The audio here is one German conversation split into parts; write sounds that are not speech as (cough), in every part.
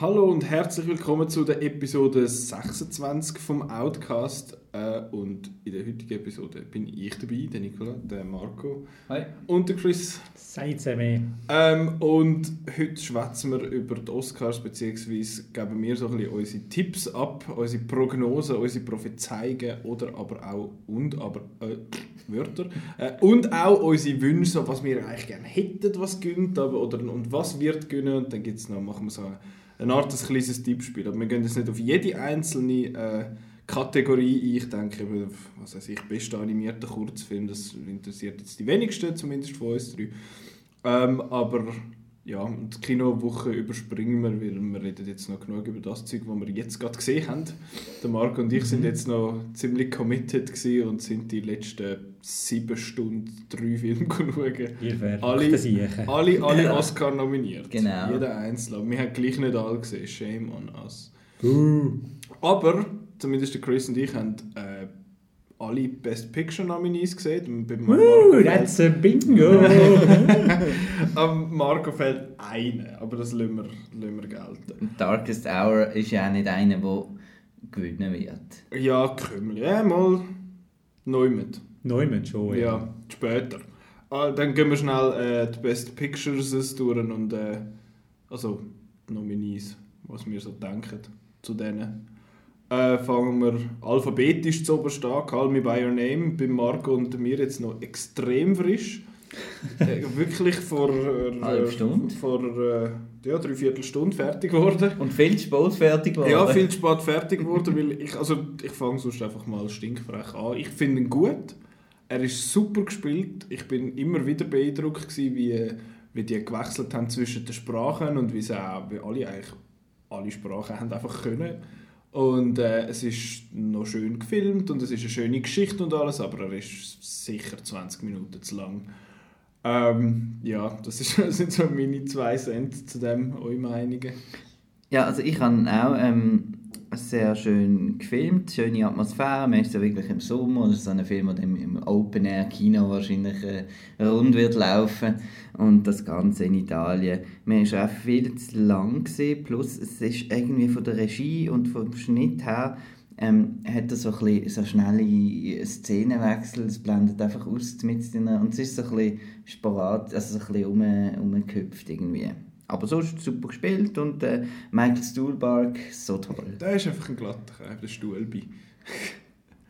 Hallo und herzlich willkommen zu der Episode 26 vom Outcast. Äh, und in der heutigen Episode bin ich dabei, der Nicola, der Marco Hi. und der Chris. Seid mir. Ähm, und heute schwätzen wir über die Oscars, beziehungsweise geben wir so ein bisschen unsere Tipps ab, unsere Prognosen, unsere Prophezeiungen oder aber auch und aber äh, Wörter äh, und auch unsere Wünsche, was wir eigentlich gerne hätten, was gönnt, aber oder und was wird gönnen und dann gibt's noch, machen wir so eine Art ein kleines Tippspiel. Aber wir gehen jetzt nicht auf jede einzelne äh, Kategorie ein. Ich denke, was weiß ich, beste animierter Kurzfilm, das interessiert jetzt die wenigsten, zumindest von uns drei. Ähm, aber ja, und die Kinowoche überspringen wir, weil wir reden jetzt noch genug über das Zeug, was wir jetzt gerade gesehen haben. Der Marco und ich sind jetzt noch ziemlich committed und sind die letzten sieben Stunden drei Filme (laughs) schauen. Ihr werdet Alle-. Alle, alle Oscar nominiert. Genau. Jeder Einzelne. Wir haben gleich nicht alle gesehen. Shame on us. Uh. Aber, zumindest der Chris und ich haben äh, alle Best Picture Nominees gesehen. Und Bei Marco, Uh, fehlt, that's a bingo! (laughs) am Marco fehlt eine, aber das lassen wir, lassen wir gelten. Darkest Hour ist ja auch nicht einer, der gewinnen wird. Ja, Krümel. Ja, mal Neumann. Neumann schon, Ja, später. Ah, dann gehen wir schnell äh, die Best Pictures durch und äh, also die Nominees, was wir so denken zu denen. Äh, fangen wir alphabetisch zu oberst an. Call Me By Your Name, bei Marco und mir jetzt noch extrem frisch. (laughs) äh, wirklich vor, äh, Halbe Stunde. vor äh, ja, dreiviertel Stunde fertig geworden. Und viel spät fertig geworden. Ja, viel spät fertig geworden, weil ich, also ich fange sonst einfach mal stinkfrech an. Ich finde ihn gut. Er ist super gespielt. Ich bin immer wieder beeindruckt gewesen, wie, wie die gewechselt haben zwischen den Sprachen und wie sie auch, wie alle eigentlich alle Sprachen haben einfach können. Und äh, es ist noch schön gefilmt und es ist eine schöne Geschichte und alles, aber er ist sicher 20 Minuten zu lang. Ähm, ja, das, ist, (laughs) das sind so meine zwei Cent zu dem, eure Meinungen. Ja, also ich habe auch ähm, sehr schön gefilmt, schöne Atmosphäre. Man ist ja wirklich im Sommer, das ist so ein Film, der im, Open-Air-Kino wahrscheinlich äh, rund wird laufen. Und das Ganze in Italien. Man ist auch viel zu lang gesehen, plus es ist irgendwie von der Regie und vom Schnitt her ähm, hat er so, ein bisschen, so schnelle Szenenwechsel, es blendet einfach aus mit und es ist so ein bisschen sporadisch, also so ein bisschen um, umgehüpft irgendwie. Aber sonst super gespielt und äh, Michael Stuhlbarg, so toll. Der ist einfach ein glatter der Stuhlbi. (laughs)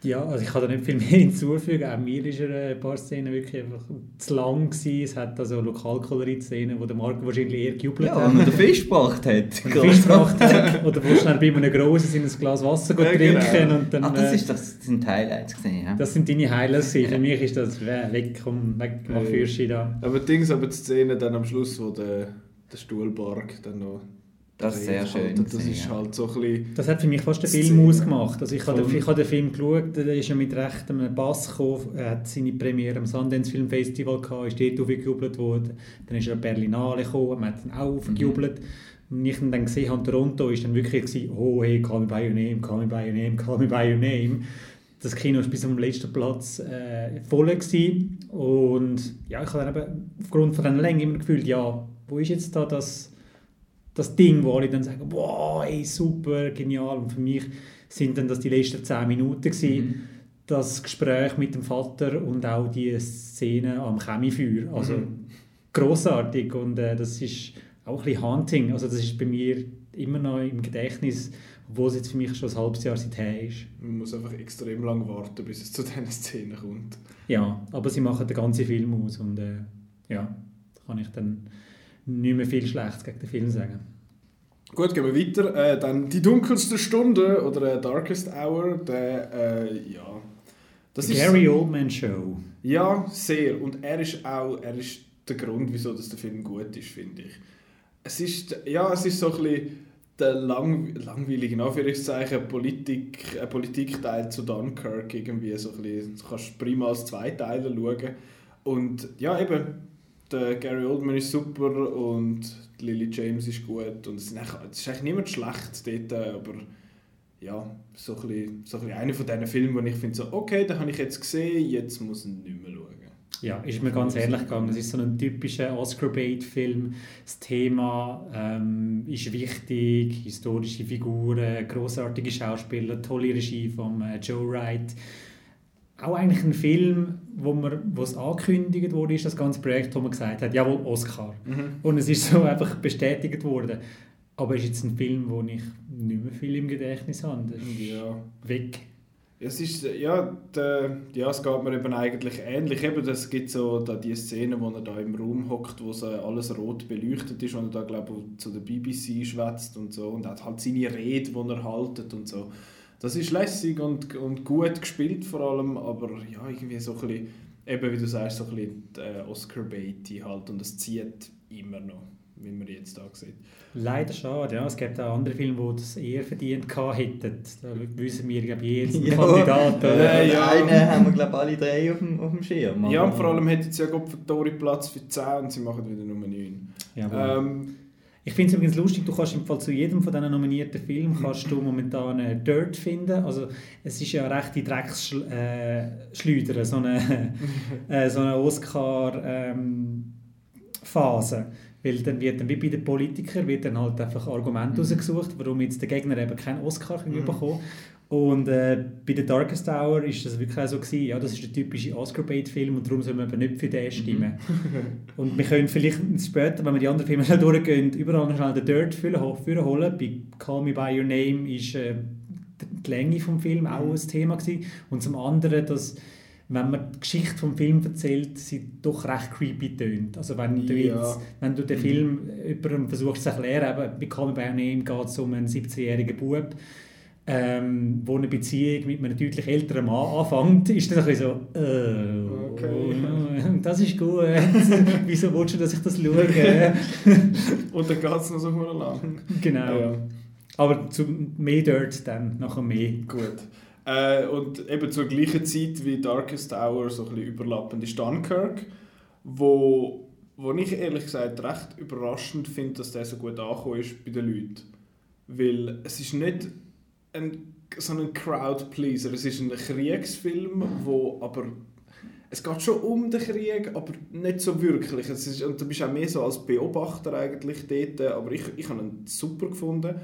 Ja, also ich kann da nicht viel mehr (laughs) hinzufügen. Auch mir ist er ein paar Szenen wirklich einfach zu lang gewesen. Es hat also Lokalkolorit-Szenen, wo der Marco wahrscheinlich eher gejubelt Ja, hat. wenn man den Fisch gebracht hat. (laughs) Und Fisch gebracht hat. Oder wo schnell bei einem Grossen in ein Glas Wasser Ja, trinken genau. und dann... Ah, das, äh, ist, das sind die Highlights gesehen, ja. das sind deine Highlights. Für mich ist das äh, weg, komm, weg, mach Ja. Fürschi da. Aber Dings, aber die Szene dann am Schluss, wo der, der Stuhlbarg dann noch. Das ist sehr schön Halt, das ist halt so ein bisschen. Das hat für mich fast den Szene. Film ausgemacht. Also ich habe, den, ich habe den Film geschaut, der ist ja mit rechtem Bass gekommen, er hat seine Premiere am Sundance Film Festival gehabt, ist dort aufgejubelt worden. Dann ist er an Berlinale gekommen, man hat ihn auch aufgejubelt. Und ich ihn dann gesehen habe, Toronto, ist dann wirklich gewesen, oh hey, call me by your name, call me by your name, call me by your name. Das Kino war bis zum letzten Platz äh, voll gewesen. und ja, ich habe dann eben aufgrund von dieser Länge immer gefühlt, ja, wo ist jetzt da das das Ding, wo alle dann sagen, wow, ey, super, genial. Und für mich sind dann das die letzten zehn Minuten gewesen, das Gespräch mit dem Vater und auch die Szene am Chemiefeuer. Also großartig und äh, das ist auch ein bisschen Hunting. Also das ist bei mir immer noch im Gedächtnis, obwohl es jetzt für mich schon ein halbes Jahr seither ist. Man muss einfach extrem lang warten, bis es zu (laughs) diesen Szenen kommt. Ja, aber sie machen den ganzen Film aus und äh, ja, da kann ich dann nicht mehr viel Schlechtes gegen den Film sagen. Gut, gehen wir weiter. Äh, dann die dunkelste Stunde oder äh, Darkest Hour. Der, äh, ja. Das The ist- Gary Oldman Show. Ja, sehr. Und er ist auch er ist der Grund, wieso der Film gut ist, finde ich. Es ist, ja, es ist so ein bisschen der lang, langweilige, in Anführungszeichen, Politik, äh, Politikteil zu Dunkirk. Irgendwie so ein bisschen, du kannst prima als Zweiteiler schauen. Und ja, eben, der Gary Oldman ist super und Lily James ist gut. Und es ist eigentlich, niemand schlecht dort, äh, aber ja, so ein bisschen, so ein einer von diesen Filmen, wo ich finde, so, okay, den habe ich jetzt gesehen, jetzt muss ich nicht mehr schauen. Ja, ist mir ganz ehrlich gegangen. Es ist so ein typischer Oscar-Bait-Film. Das Thema ähm, ist wichtig, historische Figuren, großartige Schauspieler, tolle Regie von äh, Joe Wright. Auch eigentlich ein Film, wo, man, wo es angekündigt wurde, ist das ganze Projekt, wo man gesagt hat, jawohl, Oscar. Mhm. Und es ist so einfach bestätigt worden. Aber es ist jetzt ein Film, wo ich nicht mehr viel im Gedächtnis habe. Das ist Ja. weg. Es ist, ja, der, ja, es geht mir eben eigentlich ähnlich. Eben, es gibt so da die Szene, wo er da im Raum hockt, wo so alles rot beleuchtet ist und er da, glaube ich, zu der BBC schwätzt und so und hat halt seine Rede, die er haltet und so. Das ist lässig und, und gut gespielt vor allem, aber ja, irgendwie so ein bisschen, eben wie du sagst, so ein bisschen äh, Oscar-Baity halt und es zieht immer noch, wie man jetzt da sieht. Leider schade. Ja. Es gibt auch andere Filme, die das eher verdient hätten. Da wissen wir, glaube ich, jetzt Ja. Kandidaten. Äh, ja. Einen haben wir, glaube ich, alle drei auf dem, auf dem Schirm. Ja, und vor allem hätten sie ja für Platz für 10 und sie machen wieder nur 9. Jawohl. Ähm, Ich finde es übrigens lustig, du kannst im Fall zu jedem von diesen nominierten Filmen kannst du momentan äh, Dirt finden. Also es ist ja eine rechte (laughs) Drecksschleuder, äh, so eine, äh, so eine Oscar-Phase. Weil dann wird dann wie bei den Politikern wird dann halt einfach Argumente rausgesucht, warum jetzt der Gegner eben keinen Oscar Mhm. bekommen und äh, bei The Darkest Hour ist das wirklich auch so gewesen, ja, das ist der typische Oscar-Bait-Film und darum soll man eben nicht für den stimmen. Und wir können vielleicht später, wenn wir die anderen Filme schnell durchgehen, überall noch schnell den Dirt holen. Bei Call Me By Your Name ist äh, die Länge des Films auch ein Thema gewesen. Und zum anderen, dass wenn man die Geschichte vom Film erzählt, sie doch recht creepy tönt. Also wenn du, Ja. jetzt, wenn du den Film jemandem versuchst zu erklären, eben, bei Call Me By Your Name geht es um einen 17-jährigen Bub, ähm, wo eine Beziehung mit einem deutlich älteren Mann anfängt, ist das ein bisschen so, äh, Okay. das ist gut. (laughs) Wieso willst du, dass ich das schaue? (laughs) und dann geht es noch so lang. genau. Ja. Aber zu mehr Dirt dann, nachher mehr. Gut. Äh, und eben zur gleichen Zeit wie Darkest Hour, so ein bisschen überlappend, ist Dunkirk, wo, wo ich ehrlich gesagt recht überraschend finde, dass der so gut angekommen ist bei den Leuten. Weil es ist nicht ein, so ein Crowd-Pleaser, es ist ein Kriegsfilm, wo aber es geht schon um den Krieg, aber nicht so wirklich. Es ist, und du bist auch mehr so als Beobachter eigentlich dort, aber ich, ich habe ihn super gefunden.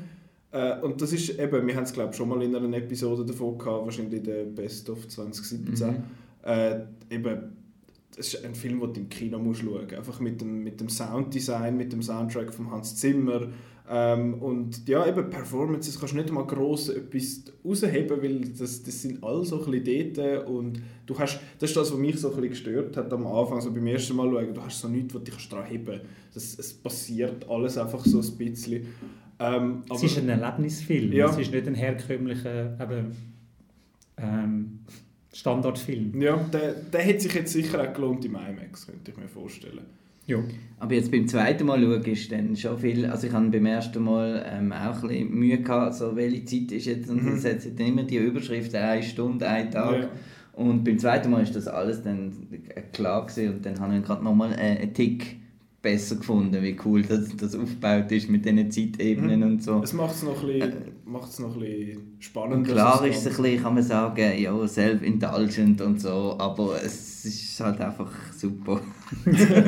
Äh, und das ist eben, wir haben es glaube ich schon mal in einer Episode davon gehabt, wahrscheinlich in der Best of 2017. Mhm. Äh, eben, es ist ein Film, den du im Kino musst schauen musst. Einfach mit dem, mit dem Sounddesign, mit dem Soundtrack von Hans Zimmer. Ähm, und ja, eben Performances kannst du nicht mal gross etwas rausheben, weil das, das sind alle so ein bisschen dort. Und du hast, das ist das, was mich so ein bisschen gestört hat am Anfang, so beim ersten Mal schauen. Du hast so nichts, was dich daran heben kannst. Es passiert alles einfach so ein bisschen. Ähm, Es ist ein Erlebnisfilm, Ja. es ist nicht ein herkömmlicher eben, ähm, Standardfilm. Ja, der, der hätte sich jetzt sicher auch gelohnt im IMAX, könnte ich mir vorstellen. Ja. Aber jetzt beim zweiten Mal schauen ist dann schon viel, also ich habe beim ersten Mal ähm, auch ein bisschen Mühe gehabt, so welche Zeit ist jetzt, und Mhm. es hat dann immer die Überschrift, eine Stunde, ein Tag. Ja. Und beim zweiten Mal ist das alles dann klar gewesen und dann habe ich gerade nochmal äh, einen Tick besser gefunden, wie cool das, das aufgebaut ist mit diesen Zeitebenen Mhm. und so. Es macht es noch, ein bisschen- macht's noch ein bisschen spannender. Klar ist es ein bisschen, kann man sagen, ja, self-indulgent und so, aber es ist halt einfach super. (laughs)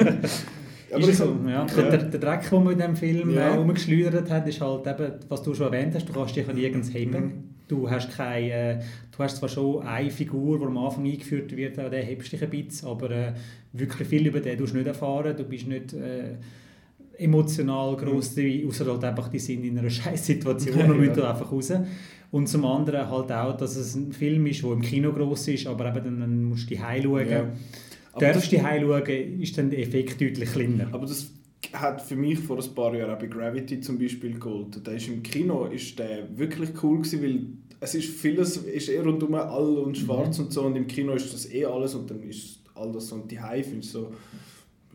Aber ist ich- so, ja. Der, der, der Dreck, den man in diesem Film Ja. ja. äh, umgeschleudert hat, ist halt eben, was du schon erwähnt hast, du kannst dich nirgends heben. Mhm. Du hast keine, äh, du hast zwar schon eine Figur, die am Anfang eingeführt wird, an der hebst dich ein bisschen, aber äh, wirklich viel über den du nicht erfahren. Du bist nicht äh, emotional gross dabei, außer halt einfach, die sind in einer (laughs) scheiß Situation und müssen Ja. einfach raus. Und zum anderen halt auch, dass es ein Film ist, der im Kino gross ist, aber eben dann, dann musst du die schauen. Ja. Aber Darfst du schauen, ist dann der Effekt deutlich kleiner. aber das hat für mich vor ein paar Jahren auch bei Gravity zum Beispiel gegolten. Der ist im Kino ist der wirklich cool gewesen, weil es ist vieles ist eher rundum all und schwarz und so und im Kino ist das eh alles und dann ist all das so und die High findest so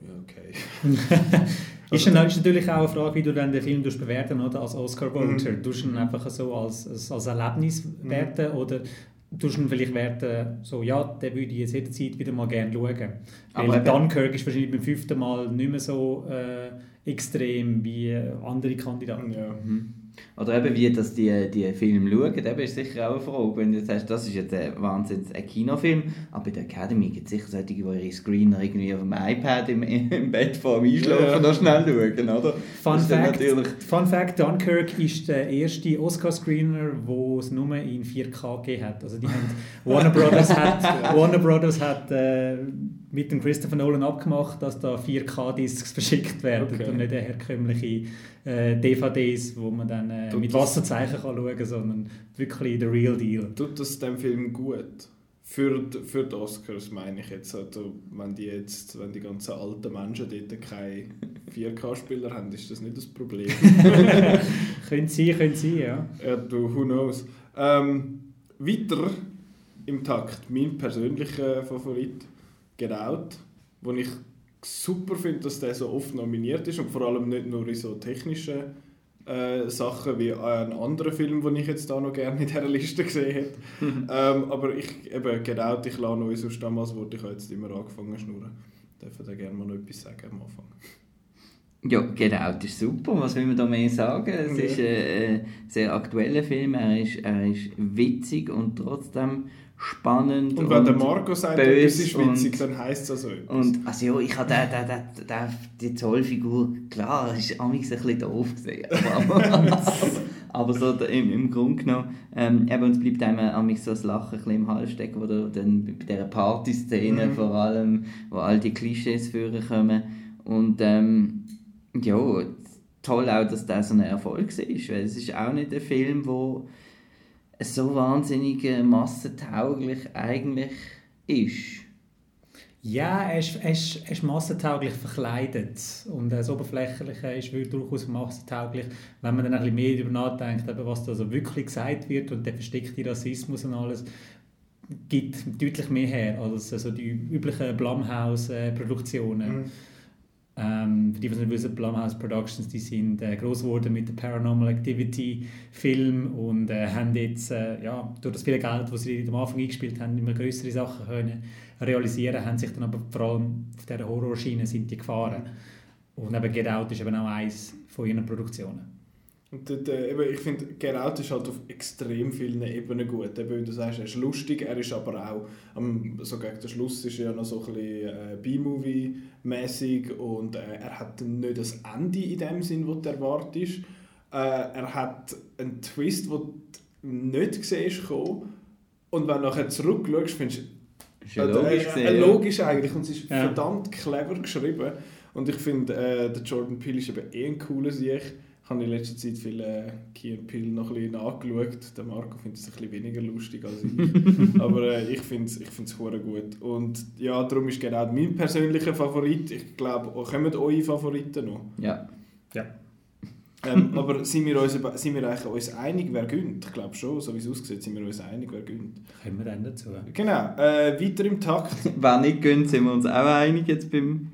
ja okay. (laughs) Ist, dann, ist natürlich auch eine Frage, wie du dann den Film bewerten oder als Oscar Voter. Mhm. Du ihn einfach so als, als, als Erlebnis werten oder du ihn vielleicht werten, so ja, den würde ich jetzt jederzeit wieder mal gerne schauen. Aber Weil Dunkirk ist wahrscheinlich beim fünften Mal nicht mehr so äh, extrem wie äh, andere Kandidaten. Ja. Mhm. Oder eben wie das die, die Filme schauen, eben ist sicher auch eine Frage. Wenn du jetzt sagst, das ist jetzt ein Wahnsinn, ein Kinofilm, aber bei der Academy gibt es sicher solche, die ihre Screener irgendwie auf dem iPad im, im Bett vor dem Einschlafen Ja. noch schnell schauen, oder? Fun Fact, Fun Fact, Dunkirk ist der erste Oscar-Screener, wo es nur in 4K gegeben hat. Also die haben, (laughs) Warner Brothers hat, Warner Brothers hat äh, mit dem Christopher Nolan abgemacht, dass da 4K-Discs verschickt werden Okay. und nicht herkömmliche äh, DVDs, wo man dann äh, mit Wasserzeichen kann schauen kann, sondern wirklich the real deal. Tut das dem Film gut? Für die, für die Oscars meine ich jetzt. Also, wenn die jetzt, wenn die ganzen alten Menschen dort keine 4K-Spieler haben, ist das nicht das Problem. (laughs) (laughs) Können sie, können sie, ja. ja, du, who knows. Ähm, weiter im Takt, mein persönlicher Favorit, Get Out, wo ich super finde, dass der so oft nominiert ist und vor allem nicht nur in so technischen äh, Sachen wie ein anderer Film, den ich jetzt da noch gerne in dieser Liste gesehen hätte. (laughs) ähm, aber ich, eben, Get Out, ich lasse euch sonst damals Wort, ich jetzt immer angefangen zu schnurren. Darf da gerne mal noch etwas sagen am Anfang? Ja, Get Out ist super, was will man da mehr sagen? Es Ja. ist ein äh, sehr aktueller Film, er ist, er ist witzig und trotzdem spannend. Und wenn der Marco sagt, etwas böse ist witzig, und- dann heisst es also etwas. Und also ja, ich habe den, den, den, den, die Zollfigur, klar, es ist amigs ein bisschen doof gesehen, aber, aber, (laughs) aber so im, im Grunde genommen, ähm, eben, uns bleibt einem amigs so das Lachen ein bisschen im Hals stecken, wo du dann bei dieser Partyszene Mhm. vor allem, wo all die Klischees vorkommen und ähm, ja, toll auch, dass das so ein Erfolg ist, weil es ist auch nicht ein Film, wo so wahnsinnig äh, massentauglich eigentlich ist. Ja, er ist, er ist, er ist massentauglich verkleidet und das Oberflächliche ist wirklich durchaus massentauglich, wenn man dann ein bisschen mehr darüber nachdenkt, was da so wirklich gesagt wird und der versteckte Rassismus und alles, gibt deutlich mehr her als also die üblichen Blumhouse-Produktionen. Mhm. Ähm, für die, es nicht wissen, Blumhouse Productions, die sind äh, groß geworden mit dem Paranormal Activity Film und äh, haben jetzt äh, ja, durch das viele Geld, das sie am Anfang eingespielt haben, immer größere Sachen können realisieren, haben sich dann aber vor allem auf dieser Horrorschiene sind die gefahren. Und eben Get Out ist eben auch eines von ihren Produktionen. Und dort, äh, eben, ich finde, Get Out ist halt auf extrem vielen Ebenen gut. Eben, wie du sagst, er ist lustig, er ist aber auch, am, so gegen den Schluss ist er ja noch so ein bisschen äh, B-Movie-mäßig und äh, er hat nicht das Ende in dem Sinn, wo du erwartest. Äh, er hat einen Twist, den du nicht siehst kommen. Und wenn du nachher zurückschaust, findest du, Ist ja äh, logisch äh, gesehen, äh, logisch eigentlich und es ist Ja. verdammt clever geschrieben. Und ich finde, äh, der Jordan Peele ist eben eh ein cooler Sieg. Ich habe in letzter Zeit viele äh, Key and Peele noch ein bisschen angeschaut. Der Marco findet es ein bisschen weniger lustig als ich. (laughs) Aber äh, ich finde es ich find's hure gut. Und ja, darum ist genau mein persönlicher Favorit. Ich glaube, auch kommen eure Favoriten noch. Ja. Ähm, (laughs) aber sind wir, uns, sind wir eigentlich uns einig, wer gönnt? Ich glaube schon, so wie es aussieht, sind wir uns einig, wer gönnt. Kommen wir dann dazu. Genau, äh, weiter im Takt. (laughs) Wer nicht gönnt, sind wir uns auch einig jetzt beim...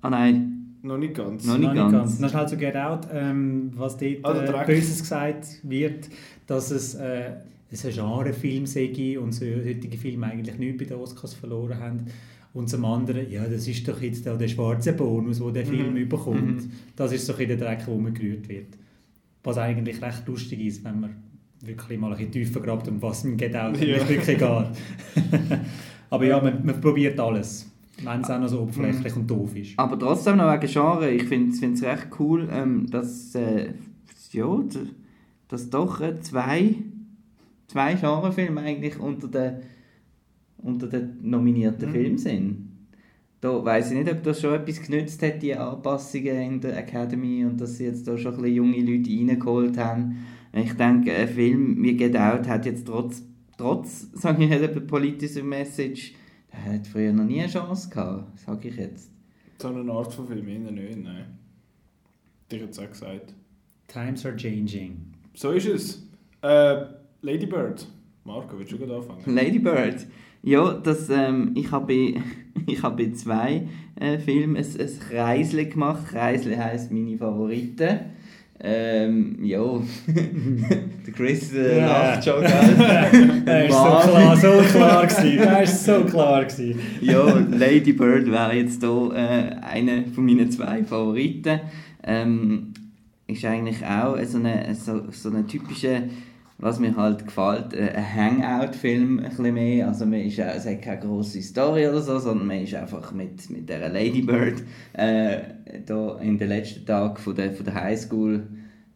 Ah nein, Noch nicht ganz. Noch nicht Noch ganz. Noch schnell zu Get Out, ähm, was dort der äh. Böses gesagt wird, dass es, äh, es ein Genrefilm sei und so heutige Filme eigentlich nichts bei den Oscars verloren haben. Und zum anderen, ja, das ist doch jetzt auch der schwarze Bonus, den der Film Mhm. überkommt. Mhm. Das ist so ein bisschen der Dreck, wo man gerührt wird. Was eigentlich recht lustig ist, wenn man wirklich mal ein bisschen tiefer grabt, um was im Get Out Ja. wirklich geht. (laughs) Aber ja, man, man probiert alles, wenn es auch noch so oberflächlich und doof ist. Aber trotzdem noch wegen Genre, ich finde es recht cool, ähm, dass, äh, ja, dass doch äh, zwei, zwei Genrefilme eigentlich unter den, unter den nominierten Mhm. Filmen sind. Da weiss ich nicht, ob das schon etwas genützt hat, die Anpassungen in der Academy und dass sie jetzt da schon ein bisschen junge Leute reingeholt haben. Ich denke, ein Film wie Get Out hat jetzt trotz, trotz sage ich nicht, einer politischen Message, der hat früher noch nie eine Chance gehabt, sage ich jetzt. So eine Art von Film innen nicht, nein. Ich hätte es auch gesagt. Times are changing. So ist es. Äh, Lady Bird. Marco, willst du gerade anfangen? (laughs) Lady Bird. Ja, das, ähm, ich habe bei, (laughs) ich habe bei zwei äh, Filmen ein, ein Kreisle gemacht. Kreisle heisst meine Favoriten. Ähm, (laughs) ja, der Chris äh, Ja. lacht schon, gell? Das war so klar, so klar gewesen. Das war so klar gewesen. ja, Lady Bird wäre jetzt hier äh, einer von meinen zwei Favoriten. Ähm, ist eigentlich auch so eine, so, so eine typische, was mir halt gefällt, äh, ein Hangout-Film ein bisschen mehr. Also man ist, es hat keine grosse Story oder so, sondern man ist einfach mit, mit dieser Ladybird äh, da in den letzten Tagen von der, von der Highschool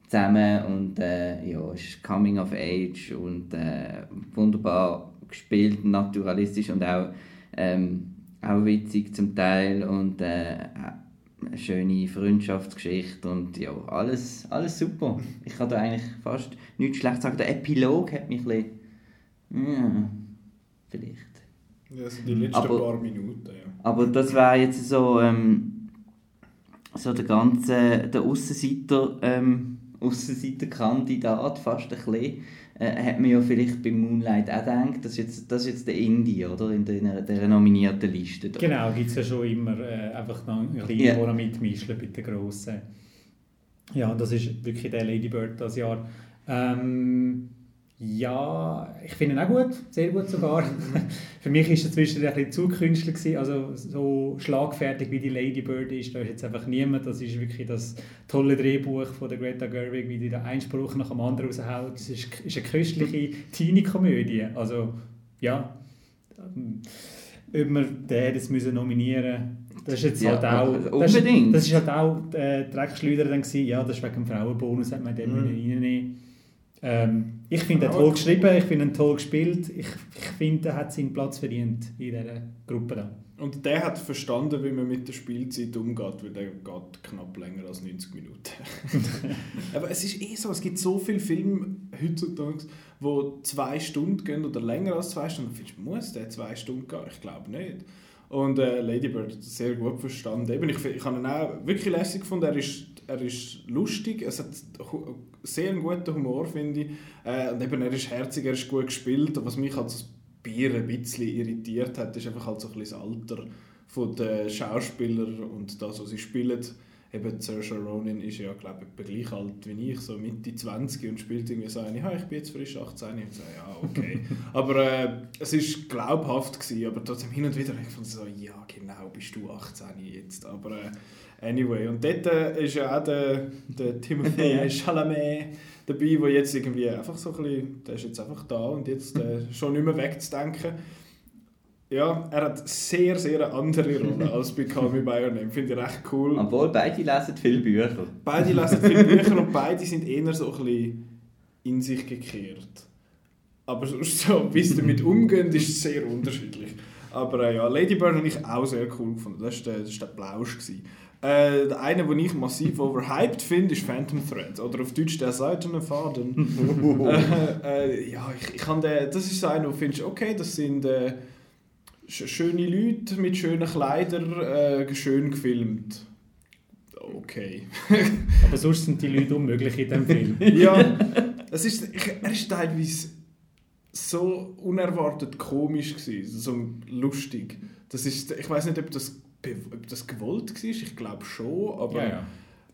zusammen und äh, ja, ist Coming of Age und äh, wunderbar gespielt, naturalistisch und auch, ähm, auch witzig zum Teil und äh, eine schöne Freundschaftsgeschichte und ja, alles, alles super. Ich kann da eigentlich fast nichts schlecht sagen. Der Epilog hat mich ein bisschen, ja, vielleicht. Ja, also die letzten Aber- paar Minuten, ja. Aber das wäre jetzt so, ähm, so der ganze, der Aussenseiter, ähm, Aussenseiterkandidat fast ein bisschen. Äh, hat man ja vielleicht bei Moonlight auch gedacht, das ist jetzt, das ist jetzt der Indie, oder? In der, der nominierten Liste. da. Genau, gibt es ja schon immer äh, einfach noch ein kleiner, Ja. der mitmischen bei den Grossen. Ja, das ist wirklich der Ladybird das Jahr. Ähm, ja, ich finde ihn auch gut, sehr gut sogar. (laughs) Für mich ist er zwischendurch ein bisschen zu künstlich gewesen, also so schlagfertig wie die Ladybird ist, da ist jetzt einfach niemand. Das ist wirklich das tolle Drehbuch von der Greta Gerwig, wie die da einen Spruch nach dem anderen raushaut. Es ist, ist eine köstliche Teenie-Komödie, also ja, ob wir den es müssen nominieren das ist jetzt Ja, halt auch also das ist, unbedingt. das ist halt auch äh, Dreckschleuder dann gewesen. ja das ist wegen dem Frauenbonus hat man den Mhm. mhm. reinnehmen ähm, ich finde ihn toll geschrieben ich finde ihn toll gespielt ich, ich finde er hat seinen Platz verdient in dieser Gruppe da Und der hat verstanden, wie man mit der Spielzeit umgeht, weil der geht knapp länger als 90 Minuten. (laughs) Aber es ist eh so, es gibt so viele Filme heutzutage, wo zwei Stunden gehen oder länger als zwei Stunden. Findest muss der zwei Stunden gehen? Ich glaube nicht. Und äh, Lady Bird hat das sehr gut verstanden. Eben, ich, ich habe ihn auch wirklich lässig gefunden. Er ist, er ist lustig, es hat sehr einen guten Humor, finde ich. Äh, und eben, er ist herzig, er ist gut gespielt. Was mich als Bier ein bisschen irritiert hat, ist einfach halt so ein bisschen das Alter von den Schauspielern und das, was sie spielen. Eben Saoirse Ronan ist ja, glaube ich, gleich alt wie ich, so Mitte 20 und spielt irgendwie so eine, ja, ich bin jetzt frisch 18. Ich so, ja, okay. (laughs) aber äh, es war glaubhaft, gewesen, aber trotzdem hin und wieder ich gefunden, so, ja, genau, bist du 18 jetzt. Aber äh, anyway, und dort äh, ist ja auch der, der Timothée (laughs) Chalamet dabei, der jetzt irgendwie einfach so ein bisschen, der ist jetzt einfach da und jetzt äh, schon nicht mehr wegzudenken. Ja, er hat sehr, sehr eine andere Rolle (laughs) als bei Call Me By Your Name. Finde ich recht cool. Obwohl beide lesen viele Bücher. Beide lesen viele Bücher und beide sind eher so ein bisschen in sich gekehrt. Aber sonst so, wie sie damit (laughs) umgehen, ist sehr unterschiedlich. Aber äh, ja, Lady Bird habe ich auch sehr cool gefunden. Das war der, das ist der gewesen. Äh, der eine, den ich massiv overhyped finde, ist Phantom Thread. Oder auf Deutsch der seidene Faden. (laughs) äh, äh, ja, ich, ich kann den, das ist so einer, wo du findest, okay, das sind äh, schöne Leute mit schönen Kleidern, äh, schön gefilmt. Okay. (laughs) aber sonst sind die Leute unmöglich in diesem Film (laughs) ja, es ist, ich, er ist teilweise so unerwartet komisch gewesen, so lustig. Das ist, ich weiß nicht, ob das, ob das gewollt war, ich glaube schon, aber ja, ja.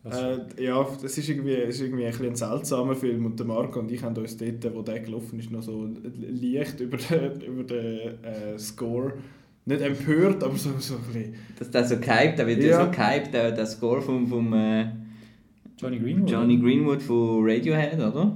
Das- äh, ja, das ist irgendwie, es ist irgendwie ein, bisschen ein seltsamer Film und der Marco und ich haben uns dort, wo der gelaufen ist, noch so leicht über den, über den äh, Score nicht empört, aber so, so ein bisschen Dass der so gehypt, der wird ja, Ja. so gehypt, der, der Score vom, vom äh, Johnny Greenwood Johnny Greenwood von Radiohead, oder?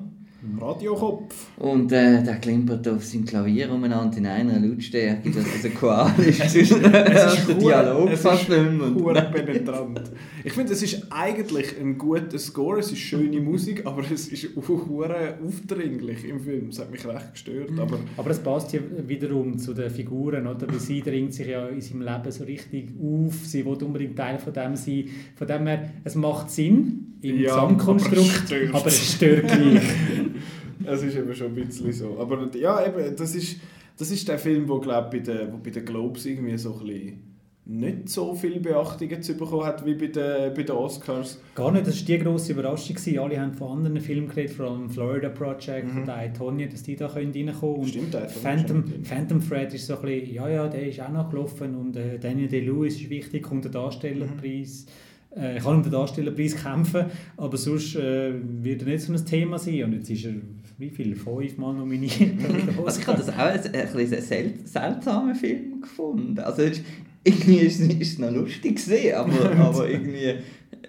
Radiokopf. Und äh, der klimpert auf seinem Klavier umeinander in einer Lautstärke, dass das ein Koal ist. Es ist der Dialog es fast ist nicht mehr. Und- hure penetrant. Ich finde, es ist eigentlich ein guter Score, es ist schöne Musik, aber es ist hure aufdringlich im Film. Das hat mich recht gestört. Mhm. Aber Aber es passt ja wiederum zu den Figuren, oder? Weil sie dringt sich ja in seinem Leben so richtig auf, sie will unbedingt Teil von dem sein. Von dem her, es macht Sinn im Ja, Gesamtkonstrukt, aber es stört. aber es stört gleich. (laughs) (laughs) es ist eben schon ein bisschen so. Aber ja, eben, das ist, das ist der Film, wo, glaub, bei den, wo bei den Globes irgendwie so ein bisschen nicht so viel Beachtung jetzt bekommen hat wie bei den, bei den Oscars. Gar nicht, das war die grosse Überraschung. Gewesen. Alle haben von anderen Filmen geredet, vor allem Florida Project Mhm. und I, Tonya, dass die da können reinkommen können. Und Stimmt, der hat Phantom. Phantom Thread ist so ein bisschen, ja, ja, der ist auch noch gelaufen und äh, Daniel Day-Lewis ist wichtig, kommt der Darstellerpreis. Äh, ich kann um den Darstellerpreis kämpfen, aber sonst äh, wird er nicht so ein Thema sein. Und jetzt ist er, wie viel, fünfmal nominiert. (laughs) Also (laughs) ich habe das auch ein, ein sel seltsamen Film gefunden. Also ist- irgendwie ist es ist es noch lustig gesehen, aber, (laughs) aber irgendwie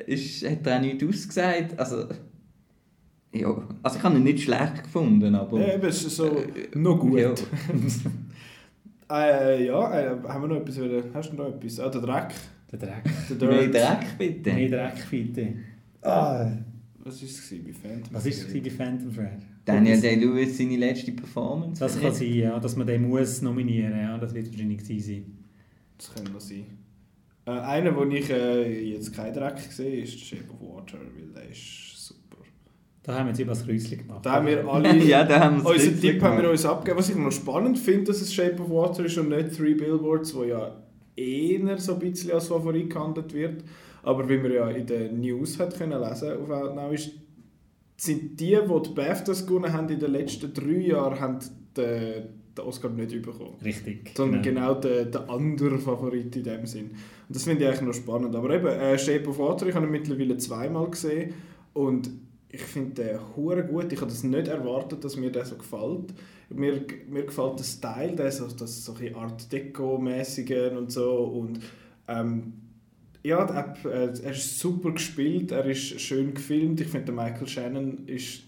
ist, hat er auch nichts ausgesagt. Also Ja, also ich habe ihn nicht schlecht gefunden, aber... Ja, eben, es ist so noch gut. Ja. Äh, ja, äh, haben wir noch etwas? wieder- Hast du noch etwas? Ah, der Dreck. Der Dreck. Der Mehr Dirt. Dreck, bitte. Mehr Dreck, bitte. Ah, Was war es bei Phantom? was ist es bei Phantom Thread? Daniel Day-Lewis, seine letzte Performance. Das kann sein, ja, dass man den muss nominieren ja, das wird wahrscheinlich sein. Das kann noch sein. Äh, einer, wo ich äh, jetzt keinen Dreck sehe, ist Shape of Water, weil der ist super. Da haben wir jetzt über das Kreuzchen gemacht. Da haben wir alle... (laughs) ja, da haben wir es Unseren Tipp haben wir uns abgegeben. Was ich noch spannend finde, dass es Shape of Water ist und nicht Three Billboards, wo ja eher so ein bisschen als Favorit gehandelt wird. Aber wie man ja in den News hat können lesen auf Outnow, ist, sind die, die die BAFTAs gewonnen haben in den letzten drei Jahren, haben den, den Oscar nicht bekommen. Richtig. Sondern genau. genau der, der andere Favorit in dem Sinn. Und das finde ich eigentlich noch spannend. Aber eben, äh, Shape of Water, ich habe ihn mittlerweile zweimal gesehen und ich finde den hure gut. Ich habe das nicht erwartet, dass mir der so gefällt. Mir, mir gefällt der Style, der so, das so ein Art Deco-mäßige und so. Und ähm, ja, der, äh, er ist super gespielt, er ist schön gefilmt. Ich finde, Michael Shannon ist,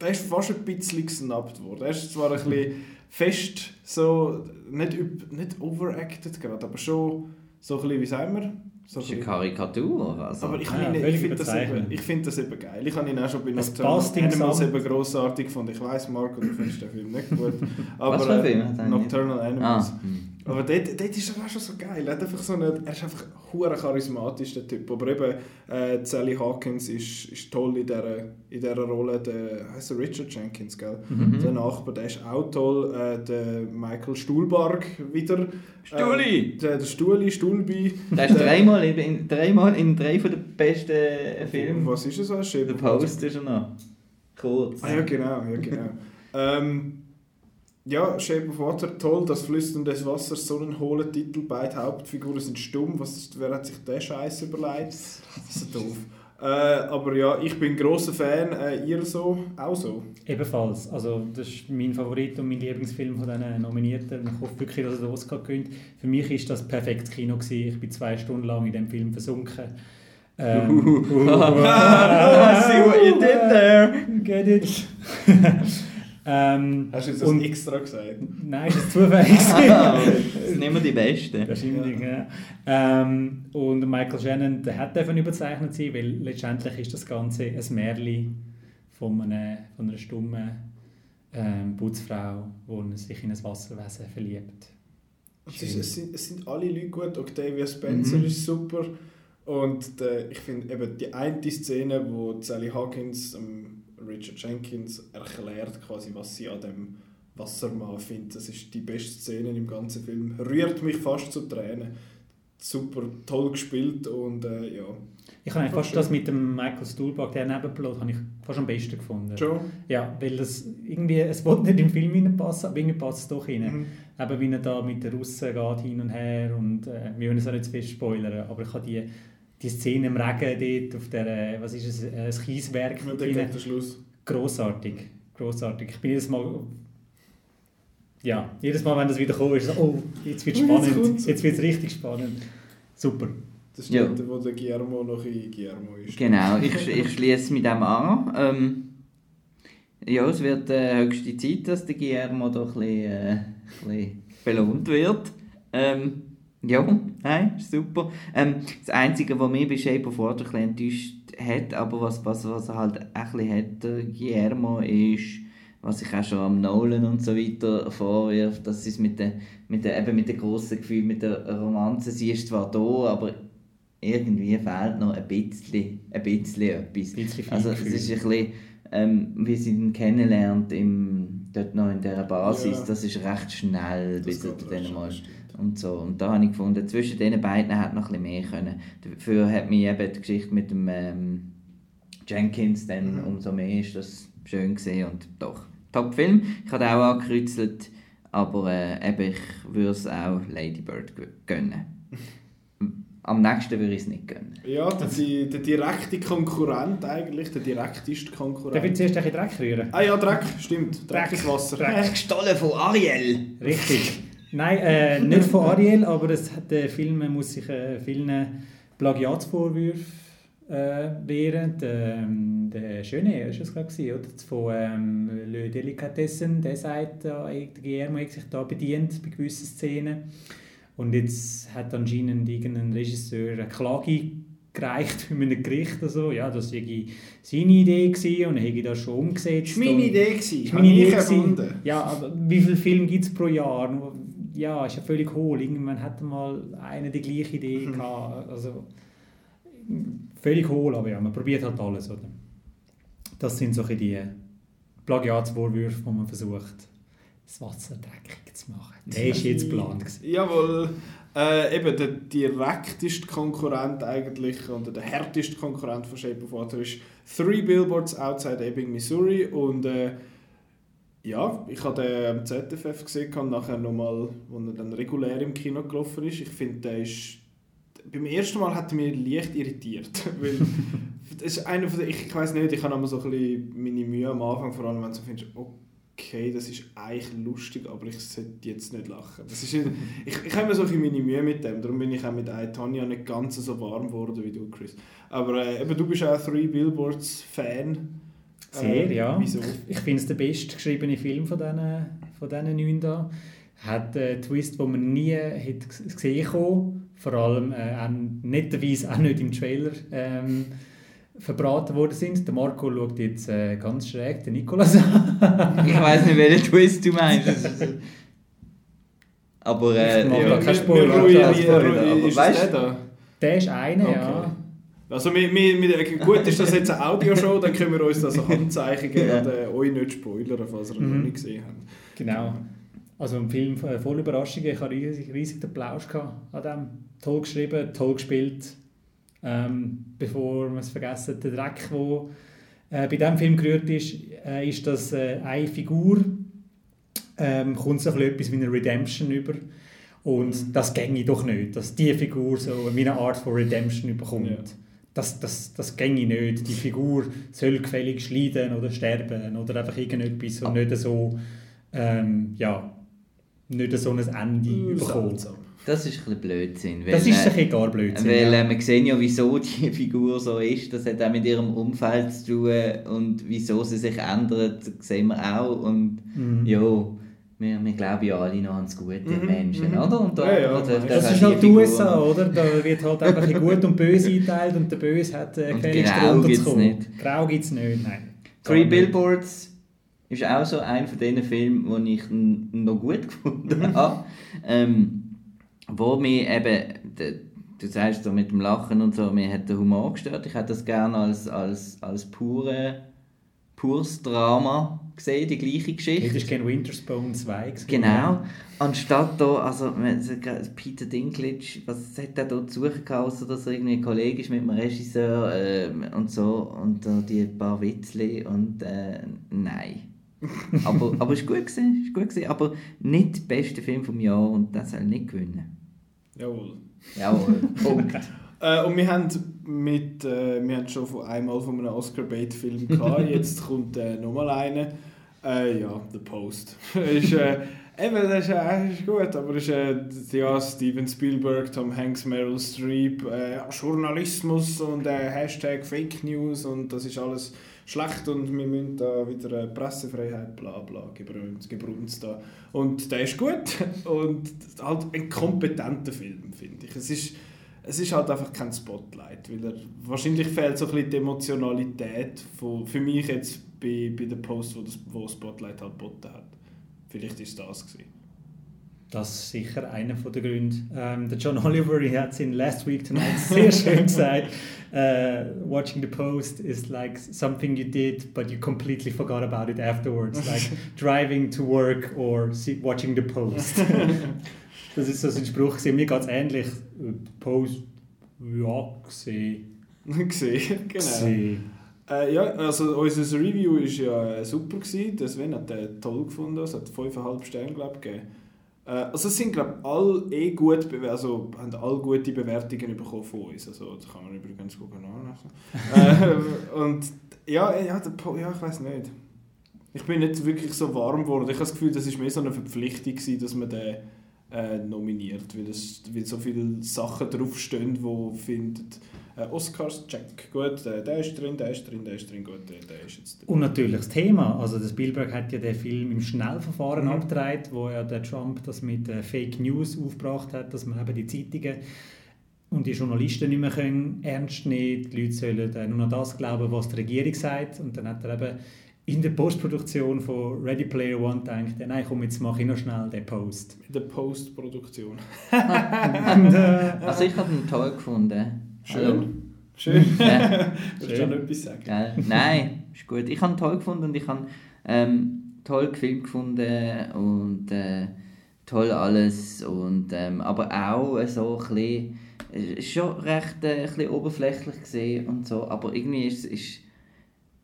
der ist fast ein bisschen gesnappt worden. Er ist zwar ein bisschen fest, so, nicht, nicht overacted gerade, aber schon so ein bisschen, wie sagen wir? So Das ist eine Karikatur. Also. aber ich, Ja, ihn- ich finde das, eben- ich find das eben geil. Ich habe ihn auch schon bei Nocturnal Animals eben grossartig gefunden. Ich weiss, Marco, du findest den Film nicht gut. Aber, Was für ein äh, Film? Nocturnal Animals. ah, hm. Aber dort, dort ist er auch schon so geil. Er, hat einfach so eine, er ist einfach hure charismatisch, der Typ. Aber eben, äh, Sally Hawkins ist, ist toll in dieser, in dieser Rolle. Der, heisst er Richard Jenkins, gell? Mhm. Der Nachbar, der ist auch toll. Äh, der Michael Stuhlbarg wieder. Stuli! Äh, der, der Stuli, Stulbi. Der ist dreimal in, dreimal in drei von den besten äh, Filmen. Was ist es so? Der? Post ist er noch. Kurz. Ah ja, genau, ja, genau. (laughs) ähm, ja, Shape of Water, toll, das Flüstern des Wassers, so ein hohler Titel, beide Hauptfiguren sind stumm, was, wer hat sich den Scheiß überlegt? Das ist so doof. Äh, aber ja, ich bin grosser Fan, äh, ihr so, auch so. Ebenfalls. Also, das ist mein Favorit und mein Lieblingsfilm von diesen Nominierten. Ich hoffe wirklich, dass er den Oscar gewinnt. Für mich ist das perfektes Kino. Gewesen. Ich bin zwei Stunden lang in dem Film versunken. Ähm, (laughs) (laughs) Ah, see what you did there. Get it? (laughs) ähm, Hast du jetzt das Und- extra gesagt? nein, ist das zufällig? (laughs) Ah, das sind immer die Besten. Wahrscheinlich, ja. Ähm, und Michael Shannon, der hat davon überzeichnet sein, weil letztendlich ist das Ganze ein Märchen von einer, von einer stummen ähm, Putzfrau, die sich in ein Wasserwesen verliebt. Es, ist, es, sind, es sind alle Leute gut, Octavia Spencer Mhm. ist super und äh, ich finde eben die eine Szene, wo Sally Hawkins ähm, Richard Jenkins erklärt quasi, was sie an dem Wassermann findet, das ist die beste Szene im ganzen Film, rührt mich fast zu Tränen. Super, toll gespielt und äh, ja. Ich habe fast schön. das mit dem Michael Stuhlbach, der Nebenplot, habe ich fast am besten gefunden. Joe? Ja, weil das irgendwie, es wollte nicht im Film reinpassen, aber irgendwie passt es doch rein. Mhm. Eben wie er da mit den Russen geht, hin und her und äh, wir wollen es auch nicht zu fest spoilern, aber ich habe die, die Szene im Regen dort auf der, was ist es, äh, das Kieswerk dann rein. kommt der Schluss. Grossartig, grossartig. Ich bin jedes Mal, ja, jedes Mal, wenn das wieder kommt, ist es, oh, jetzt wird es jetzt spannend, jetzt wird es richtig spannend. Super. Das ist Ja. dort, wo der Guillermo noch in Guillermo ist. Genau, ich, ich schließe mit dem an. Ähm, ja, es wird äh, höchste Zeit, dass der Guillermo doch ein bisschen, äh, ein bisschen belohnt wird. Ähm, ja, nein, ist super. Ähm, das Einzige, was mich bei Shape of Water ein enttäuscht hat, aber was, was, was er halt auch ein bisschen hat, Guillermo, ist, was ich auch schon am Nolan und so weiter vorwirft, dass es mit der, mit der, eben mit dem grossen Gefühl, mit der Romanze, sie ist zwar da, aber irgendwie fehlt noch ein bisschen, ein bisschen etwas. Ein bisschen also es ist ein bisschen, ähm, wie sie ihn kennenlernt, im, dort noch in dieser Basis, Ja. das ist recht schnell, Das bis er dann mal stimmt. Und so. Und da habe ich gefunden, zwischen diesen beiden hätte noch ein bisschen mehr können. Dafür hat mich eben die Geschichte mit dem ähm, Jenkins dann Mhm. umso mehr ist das schön gesehen und doch, Top-Film. Ich habe auch angekreuzelt, aber äh, eben, ich würde es auch Lady Bird gö- gönnen. (laughs) Am nächsten würde ich es nicht gönnen. Ja, der, die, der direkte Konkurrent eigentlich, der direkteste Konkurrent. Darf ich zuerst ein Dreck rühren? Ah ja, Dreck, stimmt. Dreck, Dreck, ist Wasser. Dreck. Gestohlen von Ariel! Richtig. Nein, äh, (laughs) nicht von Ariel, aber es, hat- der Film muss sich äh, vielen Plagiatsvorwürfen äh. Der, ähm, der Schöne ist es glaube ich, oder? Von ähm, Le Delicatessen, der sagt, da, der Guillermo hat sich da bedient bei gewissen Szenen. Und jetzt hat anscheinend irgendein Regisseur eine Klage gereicht (laughs) für ein Gericht oder so. Ja, das war seine Idee gewesen und er hätte das schon umgesetzt. Das war meine Idee. Gewesen. Das war meine Idee. erfunden. Ja, aber wie viele Filme gibt es pro Jahr? Ja, ist ja völlig hohl. Irgendwann hat mal einer die gleiche Idee mhm. gehabt. Also, völlig hohl, aber ja, man probiert halt alles. Oder? Das sind so die Plagiatsvorwürfe, die man versucht, das Wasser dreckig zu machen. Der ist jetzt geplant. Jawohl. Äh, eben der direkteste Konkurrent eigentlich oder der härteste Konkurrent von Shape of Water ist Three Billboards Outside Ebbing, Missouri und äh, ja, ich habe den am ZFF gesehen und nachher nochmal, als er dann regulär im Kino gelaufen ist. Ich finde, der ist beim ersten Mal hat er mich leicht irritiert, (laughs) weil (laughs) das ist einer von den, ich, ich weiß nicht, ich habe immer so ein bisschen meine Mühe am Anfang, vor allem wenn du so findest, okay, das ist eigentlich lustig, aber ich sollte jetzt nicht lachen. Das ist, (laughs) ich, ich habe mir so ein meine Mühe mit dem, darum bin ich auch mit Tanja nicht ganz so warm geworden wie du, Chris. Aber äh, eben, du bist auch Three Billboards Fan. Sehr, äh, ja. Wieso? Ich finde es der bestgeschriebene Film von diesen, von diesen neun da. Hat einen Twist, den man nie hätte gesehen hätte. Vor allem äh, auch netterweise auch nicht im Trailer. Ähm, verbraten worden sind. Der Marco schaut jetzt äh, ganz schräg den Nikolas an. ich weiß nicht, welchen Twist du meinst. aber äh, ich ja, kein Spoiler. Ist weißt, der Der ist einer, okay. ja. Also wir, wir, wir, gut, ist das jetzt eine Audioshow, dann können wir uns das (laughs) so Handzeichen geben ja. und äh, euch nicht spoilern, falls ihr ihn mhm. noch nicht gesehen habt. Genau. Also ein Film voll Überraschungen. Ich hatte riesig, riesig den Applaus an dem. Toll geschrieben, toll gespielt ähm, bevor wir es vergessen, der Dreck, der äh, bei diesem Film gerührt ist, äh, ist, dass äh, eine Figur ähm, kommt so etwas wie eine Redemption über. Und mhm. das ginge doch nicht, dass diese Figur so eine Art von Redemption bekommt. Ja. Das, das, das ginge nicht. Die Figur soll gefällig leiden oder sterben oder einfach irgendetwas und nicht so, ähm, ja, nicht so ein Ende mhm. bekommt. Das ist ein bisschen Blödsinn. Weil, das ist ein gar Blödsinn. Weil ja. äh, wir sehen ja, wieso die (laughs) Figur so ist. Das hat auch mit ihrem Umfeld zu tun. Und wieso sie sich ändert, sehen wir auch. Und mhm. ja, wir, wir glauben ja alle noch an das Gute mhm. Menschen, mhm. oder? Und da, ja, ja. Das, das ist halt die USA, oder? Da wird halt einfach gut und böse eingeteilt und der Böse hat äh, keine Grau es nicht. Grau gibt es nicht, nein. Three Billboards ist auch so einer von diesen Filmen, die ich noch gut (laughs) gefunden (laughs) habe. ähm, wo mir eben, du sagst so mit dem Lachen und so, mir hat der Humor gestört. Ich hätte das gerne als, als, als pure, pures Drama gesehen, die gleiche Geschichte. Das ist kein Winterspawn 2 gewesen. Genau. Anstatt da, also Peter Dinklage, was hat er da zu suchen gehabt, dass er irgendwie ein Kollege ist mit dem Regisseur äh, und so und uh, die paar Witzli und äh, nein (laughs) aber, aber ist gut gewesen, ist gut aber nicht der beste Film vom Jahr und das soll nicht gewinnen. Jawohl. Jawohl, (laughs) Punkt. äh, und wir haben, mit, äh, wir haben schon von einmal von einem Oscar-Bait-Film (laughs) gehabt, jetzt kommt äh, nochmal einer. Äh, ja, The Post. (laughs) ist, äh, eben, das ist, äh, ist gut, aber ist, äh, ja, Steven Spielberg, Tom Hanks, Meryl Streep, äh, Journalismus und äh, Hashtag Fake News und das ist alles schlecht und wir müssen da wieder eine Pressefreiheit, bla bla, gebrunst da. Und der ist gut (laughs) und halt ein kompetenter Film, finde ich. Es ist, es ist halt einfach kein Spotlight, weil er, wahrscheinlich fehlt so ein bisschen die Emotionalität von, für mich jetzt bei, bei der Post, wo das wo Spotlight halt geboten hat. Vielleicht ist das gewesen. Das ist sicher einer der Gründe. Ähm, der John Oliver hat es in Last Week Tonight (laughs) sehr schön gesagt. Uh, watching the post is like something you did, but you completely forgot about it afterwards. Like (laughs) driving to work or see, watching the post. (laughs) das ist so ein Spruch. Mir geht es ähnlich. Post, ja, gesehen. (laughs) gesehen, genau. Gesehen. Äh, ja, also unser Review war ja super. Gewesen. Der Sven hat den toll gefunden. Es hat 5,5 Sterne, glaube ich, gegeben. Äh, also es sind glaube ich alle eh gut, also haben alle gute Bewertungen bekommen von uns. Also das kann man übrigens gut nachlesen. (laughs) äh, und ja, ja, der, ja, ich weiß nicht. Ich bin nicht wirklich so warm geworden. Ich habe das Gefühl, das war mehr so eine Verpflichtung gewesen, dass man den äh, nominiert, weil, es, weil so viele Sachen draufstehen, wo findet Äh, Oscars, check. Gut, äh, der ist drin, der ist drin, der ist drin, gut, der, der ist jetzt drin. Und natürlich das Thema. Also der Spielberg hat ja den Film im Schnellverfahren Mhm. abgedreht, wo ja der Trump das mit äh, Fake News aufgebracht hat, dass man eben die Zeitungen und die Journalisten nicht mehr können ernst nehmen Die Leute sollen äh, nur noch das glauben, was die Regierung sagt. Und dann hat er eben in der Postproduktion von Ready Player One gedacht, ja, nein, komm, jetzt mache ich noch schnell den Post. In der Postproduktion. Und, (laughs) äh, Also ich habe ihn toll gefunden. Schön. Hallo. Schön. (laughs) Ja. Willst du noch etwas sagen? Gell? Nein, ist gut. Ich habe ihn toll gefunden und ich habe ähm, toll gefilmt gefunden und äh, toll alles und ähm, aber auch so ein bisschen, äh, schon recht äh, ein bisschen oberflächlich gesehen und so, aber irgendwie ist, ist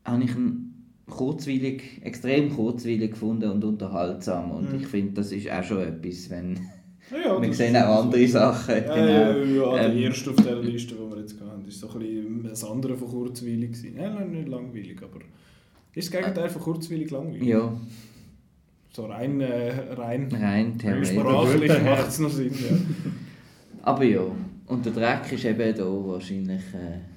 habe ich ihn kurzweilig, extrem kurzweilig gefunden und unterhaltsam und Mhm. ich finde, das ist auch schon etwas, wenn Ja, ja, (laughs) wir sehen auch andere Sachen, Ja, genau. ja, ja, der Ähm, erste auf der Liste, die wir jetzt hatten, ist so ein bisschen das andere von kurzweilig. Nein, nein, nicht langweilig, aber ist das Gegenteil von kurzweilig langweilig? Ja, So rein, äh, rein rein sprachlich macht es noch Sinn. Ja. (laughs) Aber ja, und der Dreck ist eben da wahrscheinlich... Äh,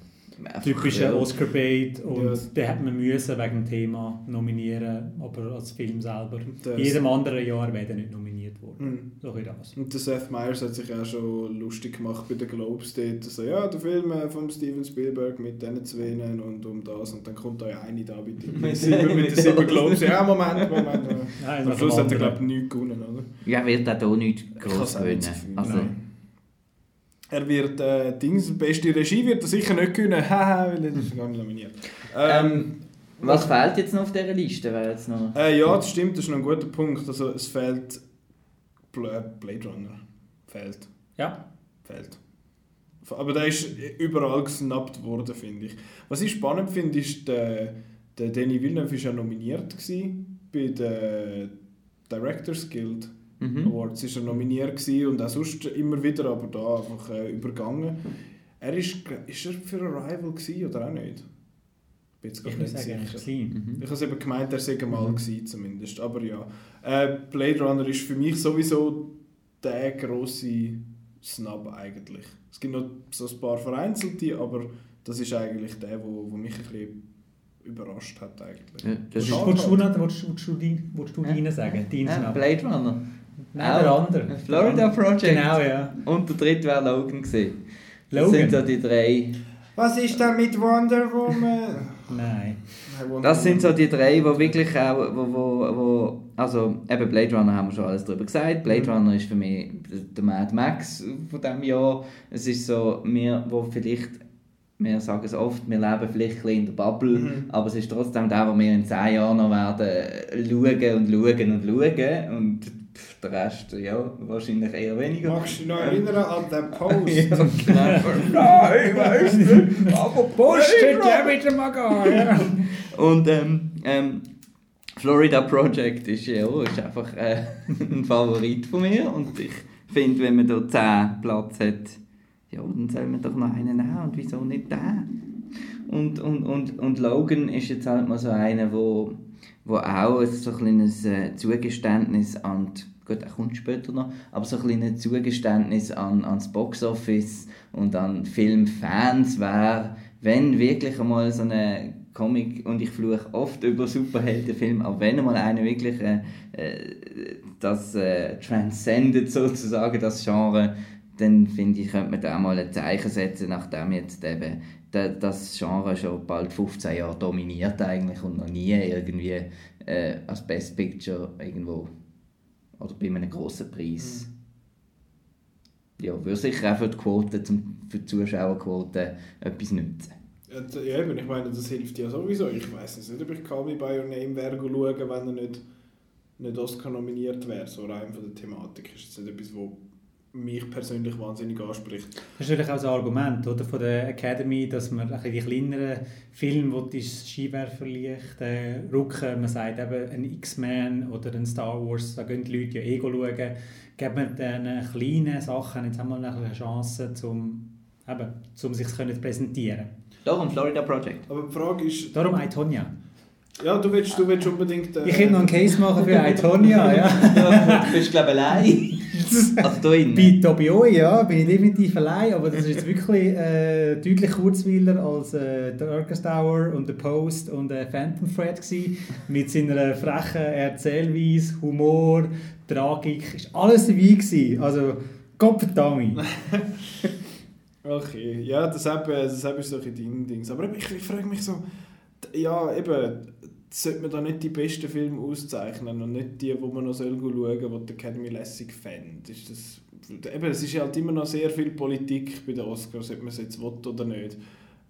typischer ja. Oscar-Bait und Ja. den hat man müssen wegen dem Thema nominieren, aber als Film selber. Das- In jedem anderen Jahr wäre er nicht nominiert worden. Mhm. So das. Und der Seth Meyers hat sich auch schon lustig gemacht bei den Globes dort. So, ja, der Film äh, von Steven Spielberg mit diesen zwei und um das. Und dann kommt da ja eine da mit, den- (laughs) mit, sieben, mit den sieben Globes. Ja, Moment, Moment. (laughs) Nein, Am Schluss hat er, glaube ich, nichts gewonnen, oder? Ja, wird auch hier nicht Ich groß hab's auch gewinnen. nicht das Gefühl, Also, nein. Er wird, äh, Dings, beste Regie wird er sicher nicht gewinnen. (laughs) Haha, weil er ist gar nicht nominiert. Ähm, ähm, was fehlt jetzt noch auf dieser Liste? Wäre jetzt noch... Äh, ja, das stimmt, das ist noch ein guter Punkt. Also es fehlt äh, Blade Runner. Fehlt. Ja, Fehlt. Aber der ist überall gesnappt worden, finde ich. Was ich spannend finde, ist, der, der Denis Villeneuve war ja nominiert gewesen bei der Directors Guild Mhm. Awards. Ist er nominiert gewesen und auch sonst immer wieder, aber da einfach äh, übergangen. Er ist, ist er für Arrival gewesen, oder auch nicht? Ich bin jetzt ich muss nicht sagen, sicher. Mhm. Ich habe es eben gemeint, er sei mal gewesen, zumindest. Aber ja. Äh, Blade Runner ist für mich sowieso der grosse Snub eigentlich. Es gibt noch so ein paar vereinzelte, aber das ist eigentlich der, wo, wo mich ein bisschen überrascht hat eigentlich. Ja, das Schade. Willst du, willst, du, willst, du, willst du, die- willst du deinen sagen? Deinen Ja? Blade Runner. Nein, der Auch. andere. Florida Project. Genau, ja. Und der dritte wäre Logan gewesen. Das Logan? sind so die drei. Was ist da mit Wonder Woman? Nein. Das sind so die drei, die wirklich auch, wo, wo, wo, also eben Blade Runner haben wir schon alles darüber gesagt. Blade Runner ist für mich der Mad Max von diesem Jahr. Es ist so, wir, wo vielleicht, wir sagen es oft, wir leben vielleicht ein bisschen in der Bubble, Mhm. aber es ist trotzdem der, wo wir in zehn Jahren noch werden schauen und schauen und schauen und der Rest, ja, wahrscheinlich eher weniger. Magst du dich noch erinnern an den Post? (laughs) Ja, genau. (laughs) Nein, weißt du, aber (laughs) Bullshit, ja, bitte mal. Ja. Und ähm, ähm, Florida Project ist ja ist einfach äh, ein Favorit von mir und ich finde, wenn man da 10 Platz hat, ja, dann soll man doch noch einen nehmen und wieso nicht den? Und, und, und, und Logan ist jetzt halt mal so einer, wo, wo auch so ein kleines äh, Zugeständnis an die, gut, er kommt später noch, aber so ein kleines Zugeständnis an, ans Boxoffice und an Filmfans wäre, wenn wirklich einmal so eine Comic, und ich fluche oft über Superheldenfilme, aber wenn einmal einer wirklich äh, äh, das äh, transcendet sozusagen, das Genre, dann finde ich, könnte man da mal ein Zeichen setzen, nachdem jetzt eben da- das Genre schon bald 15 Jahre dominiert eigentlich und noch nie irgendwie äh, als Best Picture irgendwo oder bei einem grossen Preis. Ja, würde sicher auch für die Quote, zum, für die Zuschauerquote etwas nützen. Ja, eben, ich meine, das hilft ja sowieso. Ich weiß nicht, ob ich Call Me By Your Name wäre schauen, wenn er nicht, nicht Oscar nominiert wäre. So rein von der Thematik ist jetzt nicht etwas, was mich persönlich wahnsinnig anspricht. Das ist natürlich auch ein Argument oder, von der Academy, dass man ein bisschen die kleineren Filme, wo das Skiwerferlicht äh, rücken, man sagt eben ein X-Men oder ein Star Wars, da gehen die Leute ja eh schauen, gibt man diesen kleinen Sachen jetzt einmal eine Chance, um, eben, um sich zu präsentieren. Darum Florida Project. Aber die Frage ist, Darum Itonia. ja, du willst, du willst unbedingt... Äh, Ich könnte noch einen Case machen für Itonia, ja. (laughs) ja, du bist glaube ich allein. Also da innen. Bei Tobioi, ja, bin ich definitiv allein, aber das ist jetzt wirklich äh, deutlich kurzweiler als äh, der Darkest Hour und The Post und äh, Phantom Thread gewesen. Mit seiner frechen Erzählweise, Humor, Tragik, ist alles dabei gewesen. Also, Gottverdammt. (laughs) Okay, ja, das, eben, das eben ist so ein Ding. Aber ich, ich frage mich so, ja, eben, sollte man da nicht die besten Filme auszeichnen und nicht die, wo man noch schauen soll, die die Academy lässig fände? Ist das, eben, es ist halt immer noch sehr viel Politik bei den Oscars, ob man es jetzt will oder nicht.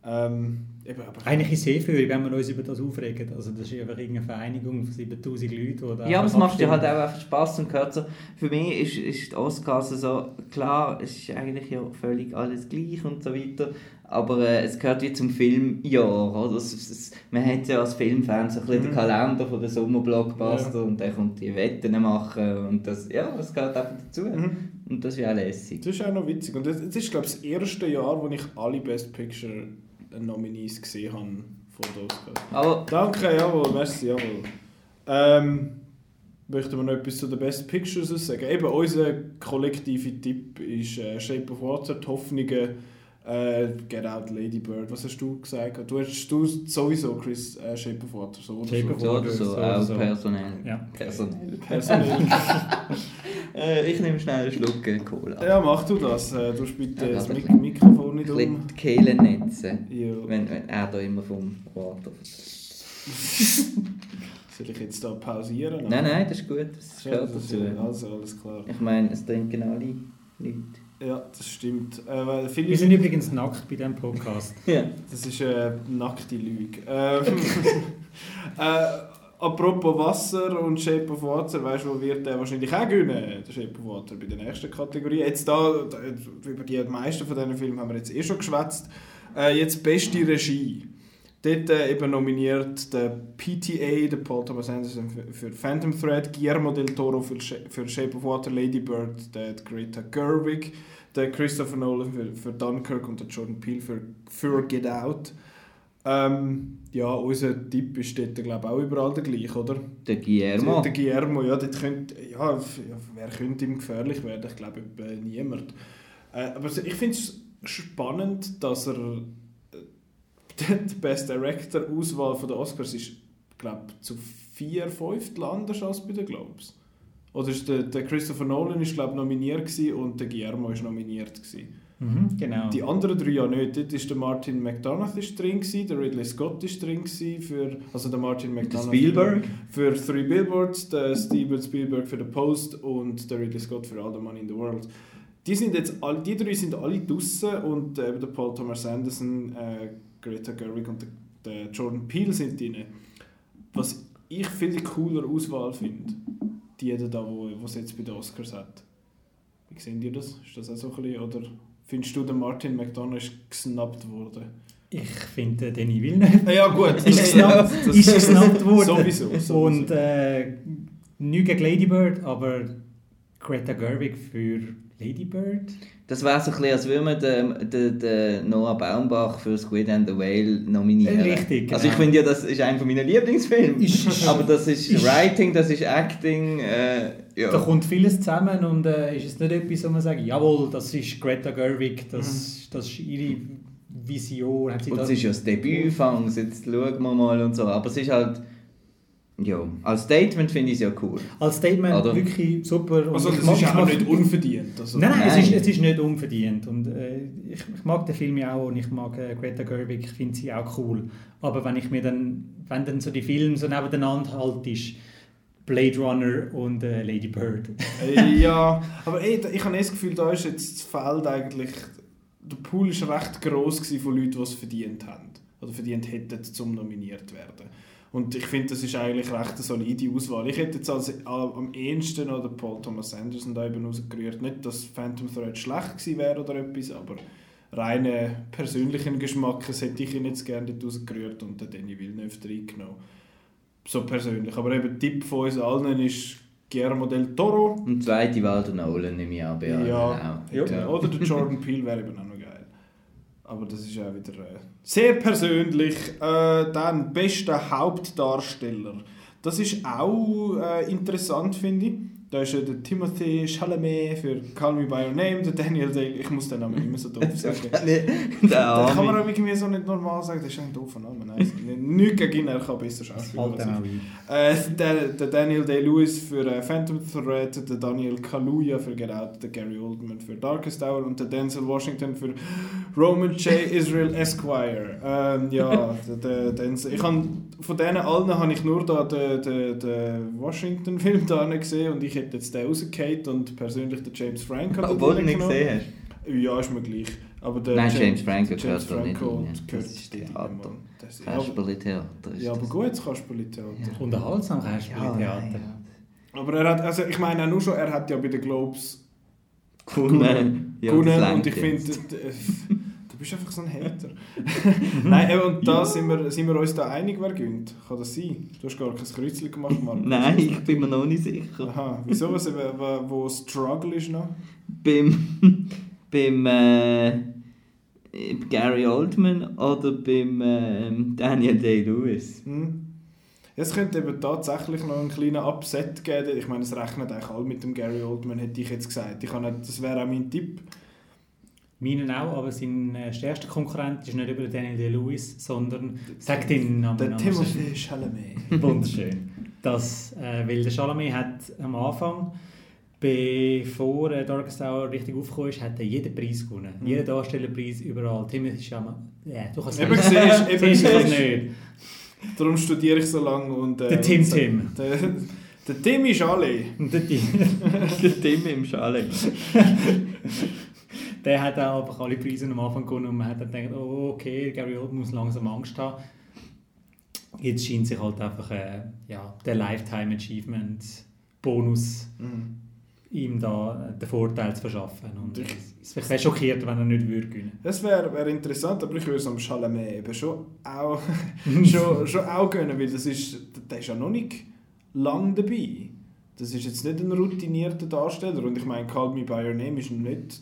Ähm, eben, aber Eigentlich ist es sehr viel, wenn wir uns über das aufregen. Also das ist einfach irgendeine Vereinigung von 7000 Leuten. Die da Ja, aber es macht ja halt auch einfach Spaß und gehört so. Für mich ist, ist die Oscars so, klar, es ist eigentlich ja völlig alles gleich und so weiter, aber äh, es gehört wie zum Filmjahr, oder? Es, es, man hat ja als Filmfan so ein bisschen den Kalender von den Sommerblockbuster und der kommt die Wetten machen und das, ja, das gehört einfach dazu. Und das ist ja auch lässig. Das ist auch noch witzig. Und es ist, glaube ich, das erste Jahr, wo ich alle Best Picture Nominees gesehen habe von den. Aber Danke, jawohl, merci, jawohl. Ähm, möchten wir noch etwas zu den Best Pictures sagen? Eben, unser kollektiver Tipp ist äh, Shape of Water, die Hoffnungen, äh, Get Out, Lady Bird. Was hast du gesagt? Du hast du sowieso, Chris, äh, Shape of Water, so oder Shape so. of Water, so, so auch oder so. personell. Ja. Personell. Personell. (laughs) Äh, ich nehme schnell einen Schluck äh, Cola. ja, mach du das. Äh, du bitte Ja, das Mik ein Mikrofon nicht Ein um. bisschen die Kehle netzen, Ja. wenn, wenn er da immer vom Water (laughs) Soll ich jetzt da pausieren? Nein, nein, das ist gut, das Ja, gehört das ist- dazu. Also, alles klar. Ich meine, es trinken alle Leute. Ja, das stimmt. Äh, Wir sind übrigens nackt bei diesem Podcast. (laughs) Ja. Das ist eine nackte Lüge. Ähm, (laughs) äh, apropos Wasser und Shape of Water, weißt du, wo wird der wahrscheinlich auch gewinnen? Der Shape of Water bei der nächsten Kategorie. Jetzt da, da über die meisten von diesen Filmen haben wir jetzt eh schon geschwätzt. Äh, jetzt beste Regie. Dort äh, eben nominiert der PTA, der Paul Thomas Anderson für, für Phantom Thread, Guillermo del Toro für, für Shape of Water, Lady Bird, der Greta Gerwig, der Christopher Nolan für, für Dunkirk und der Jordan Peele für, für Get Out. Ähm, ja, unser Tipp ist dort, glaube auch überall der gleiche, oder? Der Guillermo. Der Guillermo, ja, dort könnte, ja, wer könnte ihm gefährlich werden? Ich glaube, etwa niemand. Äh, aber ich finde es spannend, dass er äh, die Best Director Auswahl von den Oscars ist, glaube zu vier Fünftel anders als bei den Globes. Oder ist der, der Christopher Nolan ist glaube nominiert gewesen und der Guillermo ist nominiert gewesen. Mhm, genau. Die anderen drei ja nicht. Dort ist der Martin McDonough ist drin gewesen, der Ridley Scott ist drin gewesen für, also der Martin McDonough Spielberg. für Three Billboards, der Steven Spielberg für The Post und der Ridley Scott für All the Money in the World. Die, sind jetzt all, die drei sind alle draussen und äh, eben der Paul Thomas Anderson, äh, Greta Gerwig und der, Jordan Peele sind drin. Was ich viel cooler Auswahl finde, die da, wo es jetzt bei den Oscars hat. Wie sehen ihr das? Ist das auch so ein bisschen, oder findest du, der Martin McDonough ist gesnappt worden? Ich finde äh, Denis Villeneuve Ja gut, ist gesnappt, ist gesnappt worden. Sowieso, sowieso. Und äh, nichts gegen Lady Bird, aber Greta Gerwig für Lady Bird. Das wäre so ein bisschen, als würde man den, den, den Noah Baumbach für Squid and the Whale nominieren. Richtig, Also ich genau. finde ja, das ist einer meiner Lieblingsfilme. Ist- Aber das ist, ist- Writing, das ist Acting. Äh, ja. Da kommt vieles zusammen und äh, ist es nicht etwas, wo man sagt, jawohl, das ist Greta Gerwig, das, das ist ihre Vision. Hat sie Und das es ist ja das Debütfang, jetzt schauen wir mal und so. Aber es ist halt, ja, als Statement finde ich es ja cool. als Statement Oder? wirklich super. Und Also das mag- ist auch mag- nicht unverdient. Also, Nein, nein, Nein. Es, ist, es ist nicht unverdient. Und, äh, ich, ich mag den Film ja auch und ich mag äh, Greta Gerwig, ich finde sie auch cool. Aber wenn ich mir dann, wenn dann so die Filme so nebeneinander halt ist, Blade Runner und äh, Lady Bird. Äh, ja, aber ey, da- ich habe eh das Gefühl, da ist jetzt das Feld eigentlich, der Pool ist recht gross gewesen von Leuten, die es verdient haben. Oder verdient hätten, zum nominiert zu werden. Und ich finde, das ist eigentlich recht eine solide Auswahl. Ich hätte jetzt als, am ehesten den Paul Thomas Anderson da eben rausgerührt. Nicht, dass Phantom Thread schlecht gewesen wäre oder etwas, aber reinen persönlichen Geschmack hätte ich ihn jetzt gerne dort rausgerührt und den Danny Villeneuve reingenommen. So persönlich. Aber eben, Tipp von uns allen ist Guillermo del Toro. Und die zweite Wahl der Nolan nehme ich an, bei Ja, ja. Ja. oder der (laughs) Jordan Peele wäre eben auch. Aber das ist ja wieder äh, sehr persönlich. Äh, dann bester Hauptdarsteller. Das ist auch äh, interessant, finde ich. Da ist ja der Timothy Chalamet für Call Me By Your Name, der Daniel Day, ich muss den Namen immer so doof (laughs) sagen. Den kann man auch irgendwie so nicht normal sagen, das ist ein doofer Name. Nein, (laughs) nichts gegen ihn, er kann besser auch ein. Äh, der, der Daniel Day-Lewis für äh, Phantom Thread, der Daniel Kaluuya für Get Out, der Gary Oldman für Darkest Hour und der Denzel Washington für Roman J. Israel Esquire. Ähm, ja, der, der Denzel. Ich han, von denen allen habe ich nur da den, den, den Washington-Film da gesehen und ich hätte jetzt den rausgehakt und persönlich den James Franco Obwohl du dort nicht gesehen hast. Ja, ist mir gleich. Aber der Nein, James, James Franco James gehört da nicht rein. Das ist Theater. Das Kasperli-Theater ist Ja, aber das. gut, Kasperli-Theater. Unterhaltsam Ja, Kasperli-Theater. nein, ja. Aber er hat, also ich meine auch nur schon, er hat ja bei den Globes Gewonnen. Ja, das und ich finde, bist einfach so ein Hater. (laughs) Nein, eben, und da sind, wir, sind wir uns da einig, wer gönnt. Kann das sein? Du hast gar kein Kreuzchen gemacht, Marco. (laughs) Nein, ich bin mir noch nicht sicher. Aha, wieso, was, eben, wo, wo Struggle ist noch? Beim, (laughs) beim äh, Gary Oldman oder beim äh, Daniel Day-Lewis? Hm? Es könnte eben tatsächlich noch einen kleinen Upset geben. Ich meine, es rechnet eigentlich alle mit dem Gary Oldman, hätte ich jetzt gesagt. Ich kann nicht, das wäre auch mein Tipp. Meinen auch, aber sein äh, stärkster Konkurrent ist nicht über den Daniel Day-Lewis, sondern, sag den Namen Der. Timothy Chalamet. (laughs) (laughs) Wunderschön. Das, äh, weil der Chalamet hat am Anfang, bevor äh, Darkest Hour richtig aufgekommen ist, hat er jeden Preis gewonnen. Mhm. Jeden Darstellerpreis überall. Timothy Chalamet. Ja, du kannst es nicht. siehst, eben (laughs) Siehst du nicht. Darum studiere ich so lange. Und, äh, Der Tim und Tim. Der, der Tim ist alle. Der, Tim- Der Tim im Schale. Der hat auch einfach alle Preise am Anfang gewonnen und man hat dann gedacht, oh, okay, Gary Oldman muss langsam Angst haben. Jetzt scheint sich halt einfach äh, ja, der Lifetime Achievement Bonus Mhm. ihm da äh, den Vorteil zu verschaffen. Und Ich- es wäre schockiert, wenn er nicht würde gewinnen Das wäre wär interessant, aber ich würde es am Chalamet eben schon auch, (laughs) schon, schon auch gönnen, weil das ist, der ist ja noch nicht lang dabei. Das ist jetzt nicht ein routinierter Darsteller und ich meine, Call Me By Your Name ist nicht,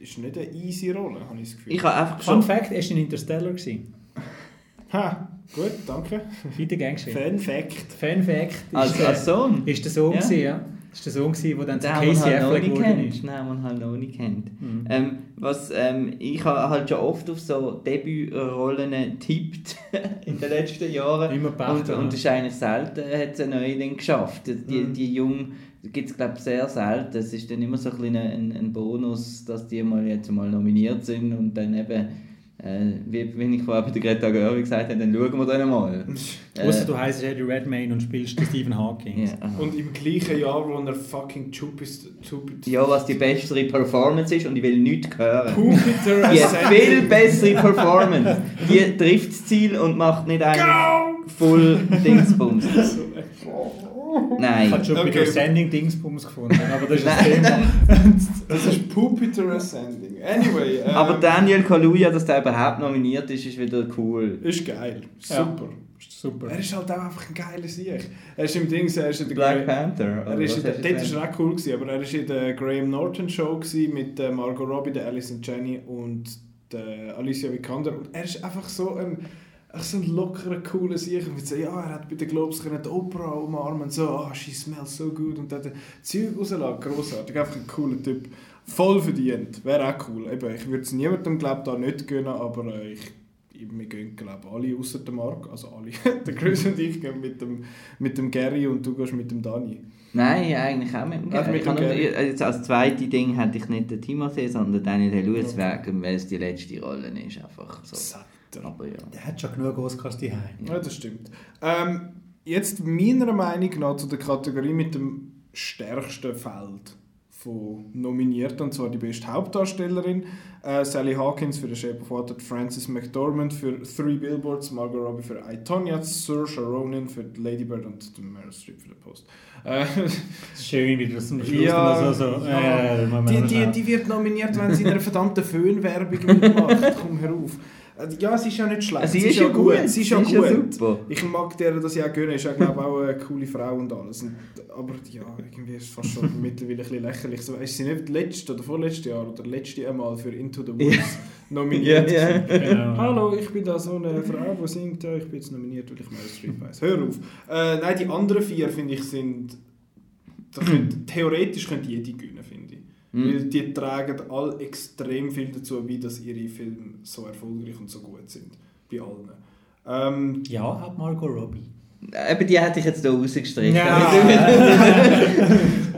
ist nicht eine easy Rolle, habe ich das Gefühl. Ich habe einfach Fun. Fact, er war in Interstellar. gewesen. (laughs) ha, gut, danke. Weiter gern geschehen. Fan Fact. Fun Fact ist, Als, als Sohn? ist der Sohn, Ja. gewesen, ja. Ist der Sohn, gewesen, der dann zu Den man Casey halt noch Affleck nicht geworden kennt. ist. Nein, man halt noch nicht kennt. Mhm. Ähm, was, ähm, ich habe halt schon oft auf so Debütrollen getippt (laughs) in den letzten Jahren. Immer Pech Und, und es ist eigentlich selten, hat es ein Neuling geschafft. Die, die, Mhm. die Jungen gibt es, glaube ich, sehr selten. Es ist dann immer so ein, ein, ein Bonus, dass die mal jetzt mal nominiert sind und dann eben, äh, wie, wie ich vorher bei der Greta Gerwig gesagt habe, dann schauen wir dann mal. Ausser (laughs) du heisst Eddie Redmayne und spielst Stephen Hawking. ja. (laughs) Und im gleichen Jahr, wo er fucking Jupiter... Ja, was die bessere Performance ist und ich will nichts hören. Jupiter Die viel bessere Performance. Die trifft das Ziel und macht nicht eigentlich voll Dingsbums. (laughs) Ich Nein. habe schon Okay. der Sending Dingsbums gefunden, aber das ist das Thema. (laughs) Das ist Jupiter Ascending. Anyway. (laughs) Ähm, Aber Daniel Kaluuya, dass der überhaupt nominiert ist, ist wieder cool. Ist geil. Ja. Super. Super. Er ist halt auch einfach ein geiler Sieg. Er ist im Ding, er ist in der Black Gra- Panther. Er ist in der, dort ist gesagt? er auch cool gewesen, aber er ist in der Graham Norton Show gewesen mit äh, Margot Robbie, der Alison Jenny und der Alicia Vikander und er ist einfach so ein einfach so ein lockerer, cooler Sieg. Und so, ja, er hat bei den Globes können die Opera umarmen und so, ah, she smells so good und hat Zeug rausgelassen, grossartig, einfach ein cooler Typ. Voll verdient, wäre auch cool. Eben, ich würde es niemandem, glaube da nicht gönnen, aber äh, ich wir gehen glaube alle außer der Mark, also alle. (laughs) der Chris und ich gehen mit dem, mit dem Gary und du gehst mit dem Dani. Nein, eigentlich auch mit dem Gary. mit Ich dem habe nur- Gary. Jetzt als zweites Ding hätte ich nicht den Timothy, sondern Daniel Day-Lewis wegen, weil es die letzte Rolle ist. Einfach so. Satter. Aber ja. Der hat schon genug Oscars daheim. Ja, das stimmt. Ähm, jetzt meiner Meinung nach zu der Kategorie mit dem stärksten Feld von Nominierten, und zwar die beste Hauptdarstellerin. Äh, Sally Hawkins für The Shape of Water, Frances McDormand für Three Billboards, Margot Robbie für I, Tonya, Saoirse Ronan für Lady Bird und Meryl Streep für The Post. Äh, Schön, wie du das am Schluss Ja, so, äh, die, die, die wird nominiert, wenn sie in einer verdammten Föhnwerbung mitmacht. Komm herauf. Äh, Ja, sie ist ja nicht schlecht. Sie ist ja gut. Sie ist ja Sie ist ja gut. super. Ich mag der das ja gönnen. Ist ja glaube auch eine coole Frau und alles. Und, aber ja, irgendwie ist es fast schon mittlerweile ein bisschen lächerlich. So, ist sie nicht letztes oder vorletztes Jahr oder letzte einmal für Into the Woods nominiert? Gewesen? Genau. Hallo, ich bin da so eine Frau, die singt. Ja, ich bin jetzt nominiert, weil ich Meryl Streep weiss. Hör auf. Äh, nein, die anderen vier finde ich sind da könnte, theoretisch könnte jede gewinnen, ich. Mhm. Weil die tragen alle extrem viel dazu bei, dass ihre Filme so erfolgreich und so gut sind. Bei allen. Ähm, Ja, auch Margot Robbie. Eben die hätte ich jetzt hier rausgestrichen. Ja.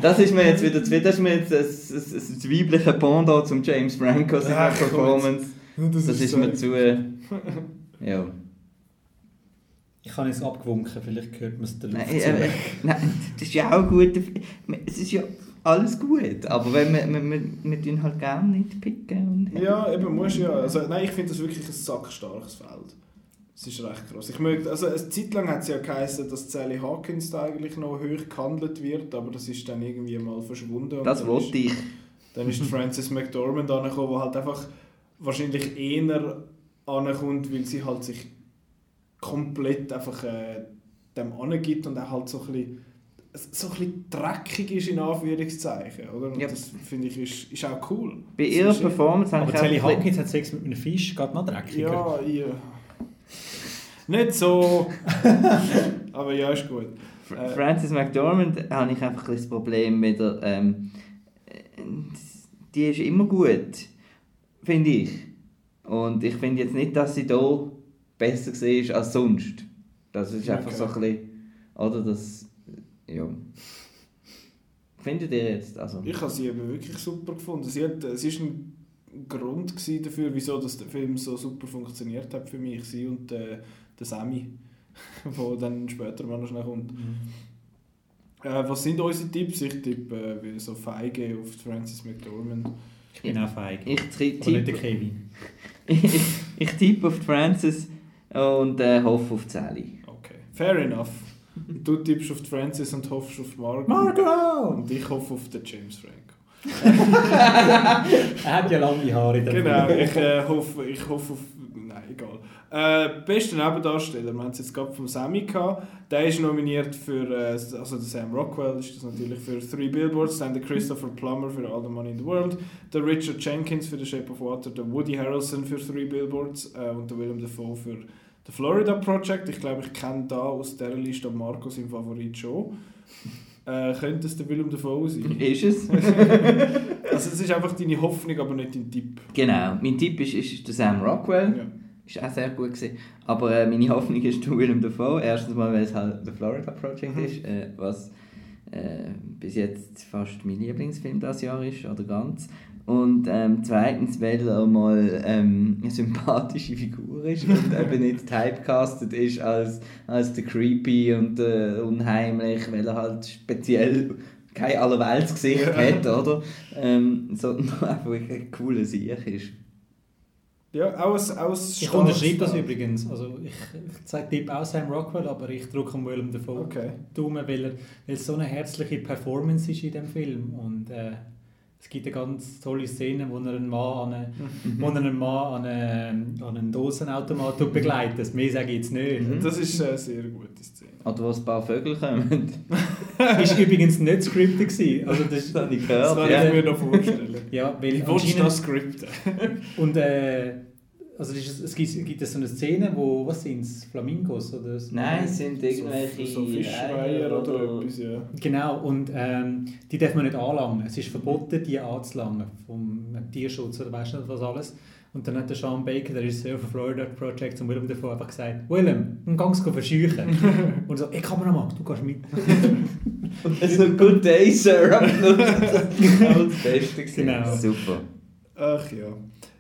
Das ist mir jetzt wieder zu viel. Das ist mir jetzt ein, ein, ein weibliche Pendant zum James Franco seiner Performance. das, Das ist mir zu... äh, Ja. Ich habe es abgewunken, vielleicht hört man es der Luft Nein, zu. äh, nein, das ist ja auch gut. Es ist ja alles gut. Aber wenn wir, wir, wir, wir tun halt gerne nicht picken. Und Ja, eben muss ja. Also, nein, ich finde das wirklich ein sackstarkes Feld. Es ist recht groß. Ich möchte, also eine Zeit lang hat es ja geheißen, dass Sally Hawkins da eigentlich noch hoch gehandelt wird, aber das ist dann irgendwie mal verschwunden. Und Das wollte ich. Dann ist Frances McDormand angekommen, die halt einfach wahrscheinlich eher ankommt, weil sie halt sich komplett einfach äh, dem angibt und auch halt so ein bisschen, so ein bisschen dreckig ist in Anführungszeichen, oder? Und Ja. das finde ich ist, ist auch cool. Bei Das ihrer Performance habe Aber ich Sally auch... ein bisschen- Hawkins hat Sex mit einem Fisch, geht noch dreckiger. Ja, ja. Nicht so. (laughs) Aber ja, ist gut. Äh, Frances McDormand habe ich einfach ein das Problem mit der... Ähm, äh, die ist immer gut, finde ich. Und ich finde jetzt nicht, dass sie da besser war als sonst. Das ist einfach Okay. so ein bisschen... Oder das... Ja. Findet ihr jetzt? Also, Ich habe sie eben wirklich super gefunden. Sie hat, es war ein Grund dafür, wieso das der Film so super funktioniert hat für mich. Sie und äh, der Sammy, (laughs) der dann später mal noch schnell kommt. Äh, was sind unsere Tipps? Ich tippe äh, wie so feige auf Frances McDormand. Ich bin auch feig. ich, Und nicht der tippe, Kevin. ich, (laughs) ich tippe auf die Frances und äh, hoffe auf Sally. Okay, fair enough. Du tippst auf die Frances und hoffst auf Margot. Margot! Und ich hoffe auf den James Franco. (laughs) Er hat ja lange Haare. Genau, ich, äh, hoffe, ich hoffe auf. Nein, egal. Äh, bester Nebendarsteller, wir haben es jetzt gerade vom Sammy gehabt. Der ist nominiert für, äh, also der Sam Rockwell ist das natürlich für Three Billboards, dann der Christopher Plummer für All the Money in the World, der Richard Jenkins für The Shape of Water, der Woody Harrelson für Three Billboards äh, und der Willem Dafoe für The Florida Project. Ich glaube, ich kenne da aus dieser Liste Markus im Favorit schon. (laughs) Äh, könnte es der Willem Dafoe sein? (laughs) Ist es? (laughs) Also es ist einfach deine Hoffnung, aber nicht dein Tipp. Genau, mein Tipp ist, ist der Sam Rockwell. Ja. Ist auch sehr gut gewesen. Aber äh, meine Hoffnung ist der Willem Dafoe. Erstens mal, weil es halt der Florida Project Mhm. ist, äh, was äh, bis jetzt fast mein Lieblingsfilm das Jahr ist, oder ganz. Und ähm, zweitens, weil er mal ähm, eine sympathische Figur ist und (laughs) eben nicht typecastet ist als, als der Creepy und der Unheimlich, weil er halt speziell kein Allerweltsgesicht Ja. hat, oder? Ähm, sondern (laughs) einfach ein cooler Sieg ist. Ja, auch ein, auch ein Ich unterschreibe das übrigens. Also ich, ich sage Tipp auch Sam Rockwell, aber ich drücke am Willem Dafoe Okay. Daumen, weil, er, weil es so eine herzliche Performance ist in dem Film. Und äh, es gibt eine ganz tolle Szene, wo er einen Mann an, eine, wo er einen, Mann an, eine, an einen Dosenautomat begleitet. Mehr sage ich jetzt nicht. Mhm. Das ist eine sehr gute Szene. Oder wo ein paar Vögel kommen. (laughs) ist übrigens nicht scripted gewesen. Also das, Das habe ich Das gehört. kann Ja. ich mir noch vorstellen. ja, weil du anscheinend- das skripten? Und äh, also es, ist, es gibt, gibt so eine Szene, wo, was sind es, Flamingos oder so? Nein, es sind irgendwelche So, so Fischreiher oder, etwas, ja. Genau, und ähm, die darf man nicht anlangen. Es ist verboten, die anzulangen, vom Tierschutz oder weißt du nicht was alles. Und dann hat der Sean Baker, der Regisseur von Florida Project, zum Willem davor einfach gesagt, Willem, dann gehst du verscheuchen. (laughs) und so, ey Kameramann, du gehst mit. (laughs) So, good day, Sir. (laughs) Das war das Beste. Genau. Super. Ach ja.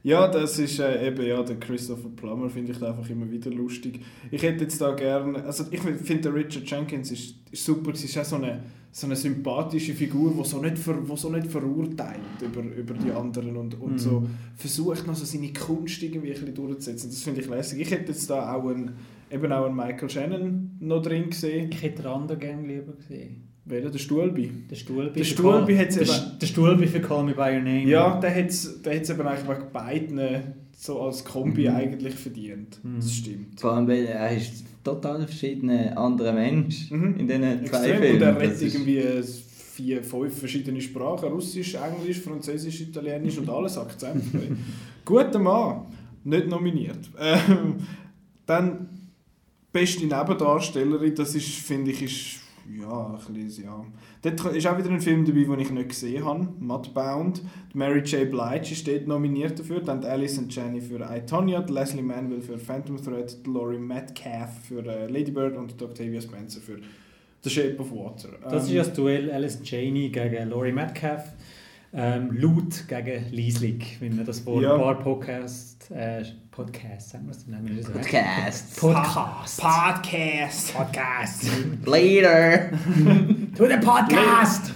Ja, das ist äh, eben ja, der Christopher Plummer finde ich einfach immer wieder lustig. Ich hätte jetzt da gerne, also ich finde der Richard Jenkins ist, ist super, es ist auch so eine, so eine sympathische Figur, die so nicht, ver, wo so nicht verurteilt über, über die anderen und, und Mhm. so versucht noch so seine Kunst irgendwie ein bisschen durchzusetzen. Das finde ich lässig. Ich hätte jetzt da auch einen, eben auch einen Michael Shannon noch drin gesehen. Ich hätte den anderen gerne lieber gesehen. Welcher? Der Stuhlbi. Der Stuhlbi. Der für Stuhlbi Call- hat's der, eben- der Stuhlbi für Call Me By Your Name. Ja, der hat es der hat's eben eigentlich wegen beiden so als Kombi Mhm. eigentlich verdient. Mhm. Das stimmt. Vor allem, weil er ist total ein verschiedener anderer Mensch Mhm. in diesen zwei Extrem. Filmen. Und er redet irgendwie vier, fünf verschiedene Sprachen. Russisch, Englisch, Französisch, Italienisch und alles akzentfrei. (laughs) Guter Mann. Nicht nominiert. Ähm, dann beste Nebendarstellerin, das ist, finde ich, ist ja, ein bisschen, ja. Dort ist auch wieder ein Film dabei, den ich nicht gesehen habe, Mudbound. Mary J. Blige ist dort nominiert dafür, dann Alice und Jenny für I, Tonya, Leslie Manville für Phantom Thread, Laurie Metcalf für äh, Lady Bird und Octavia Spencer für The Shape of Water. Das ist Ähm, ja das Duell Alice Cheney gegen Laurie Metcalf. Ähm, Lut gegen Lieslig, wenn wir das vor Ja. ein paar Podcasts, äh, Podcasts, sagen wir es, nennen wir das so. Podcast. Podcast. Podcast. Podcast. Later. (laughs) to the Podcast!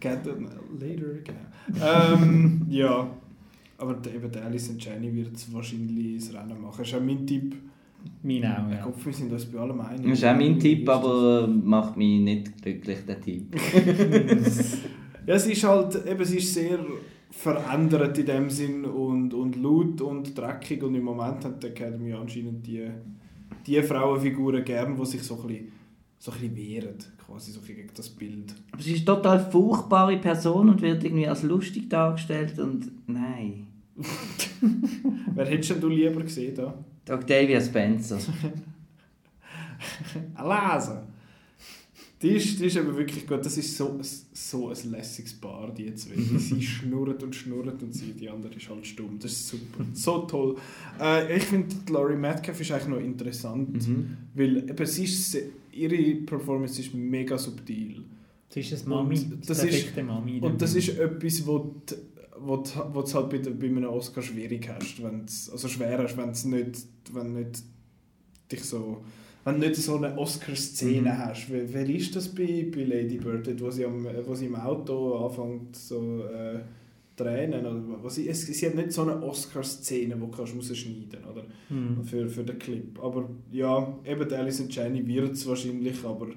Get it later, genau. ähm, ja, aber eben der Alice und Jenny wird es wahrscheinlich ins Rennen machen. Das ist auch mein Tipp. Mein auch, Ich ja. glaube, wir sind uns bei allem einig. Das ist auch mein Tipp, aber macht mich nicht glücklich, der Tipp. (laughs) Ja, es ist halt, eben, es ist sehr verändert in dem Sinn und, und laut und dreckig und im Moment hat die Academy anscheinend die, die Frauenfiguren gern, die sich so ein bisschen, so ein bisschen wehren, quasi so gegen das Bild. Aber sie ist eine total furchtbare Person und wird irgendwie als lustig dargestellt und nein. (laughs) Wer hättest denn du lieber gesehen da? Octavia Spencer. (laughs) Lesen! Die ist, die ist aber wirklich gut. Das ist so, so ein lässiges Paar, die zwei. sie schnurrt und schnurrt und sie, die andere ist halt stumm. Das ist super. So toll. Äh, ich finde, Laurie Metcalf ist eigentlich noch interessant, Mhm. weil eben, sie ist, ihre Performance ist mega subtil. Das ist eine Mami, Und das ist Mami. Und das ist etwas, wo du wo halt bei, der- bei einem Oscar schwierig hast. Wenn's, also schwer hast, wenn du nicht, wenn nicht dich so wenn du nicht so eine Oscar-Szene Mhm. hast. Wie, wer ist das bei, bei Lady Bird, dort, wo sie, am, wo sie im Auto anfängt so äh, tränen? Oder was sie, sie hat nicht so eine Oscar-Szene, die du kannst rausschneiden oder Hm. für, für den Clip. Aber ja, eben Alice und Jenny wird es wahrscheinlich, aber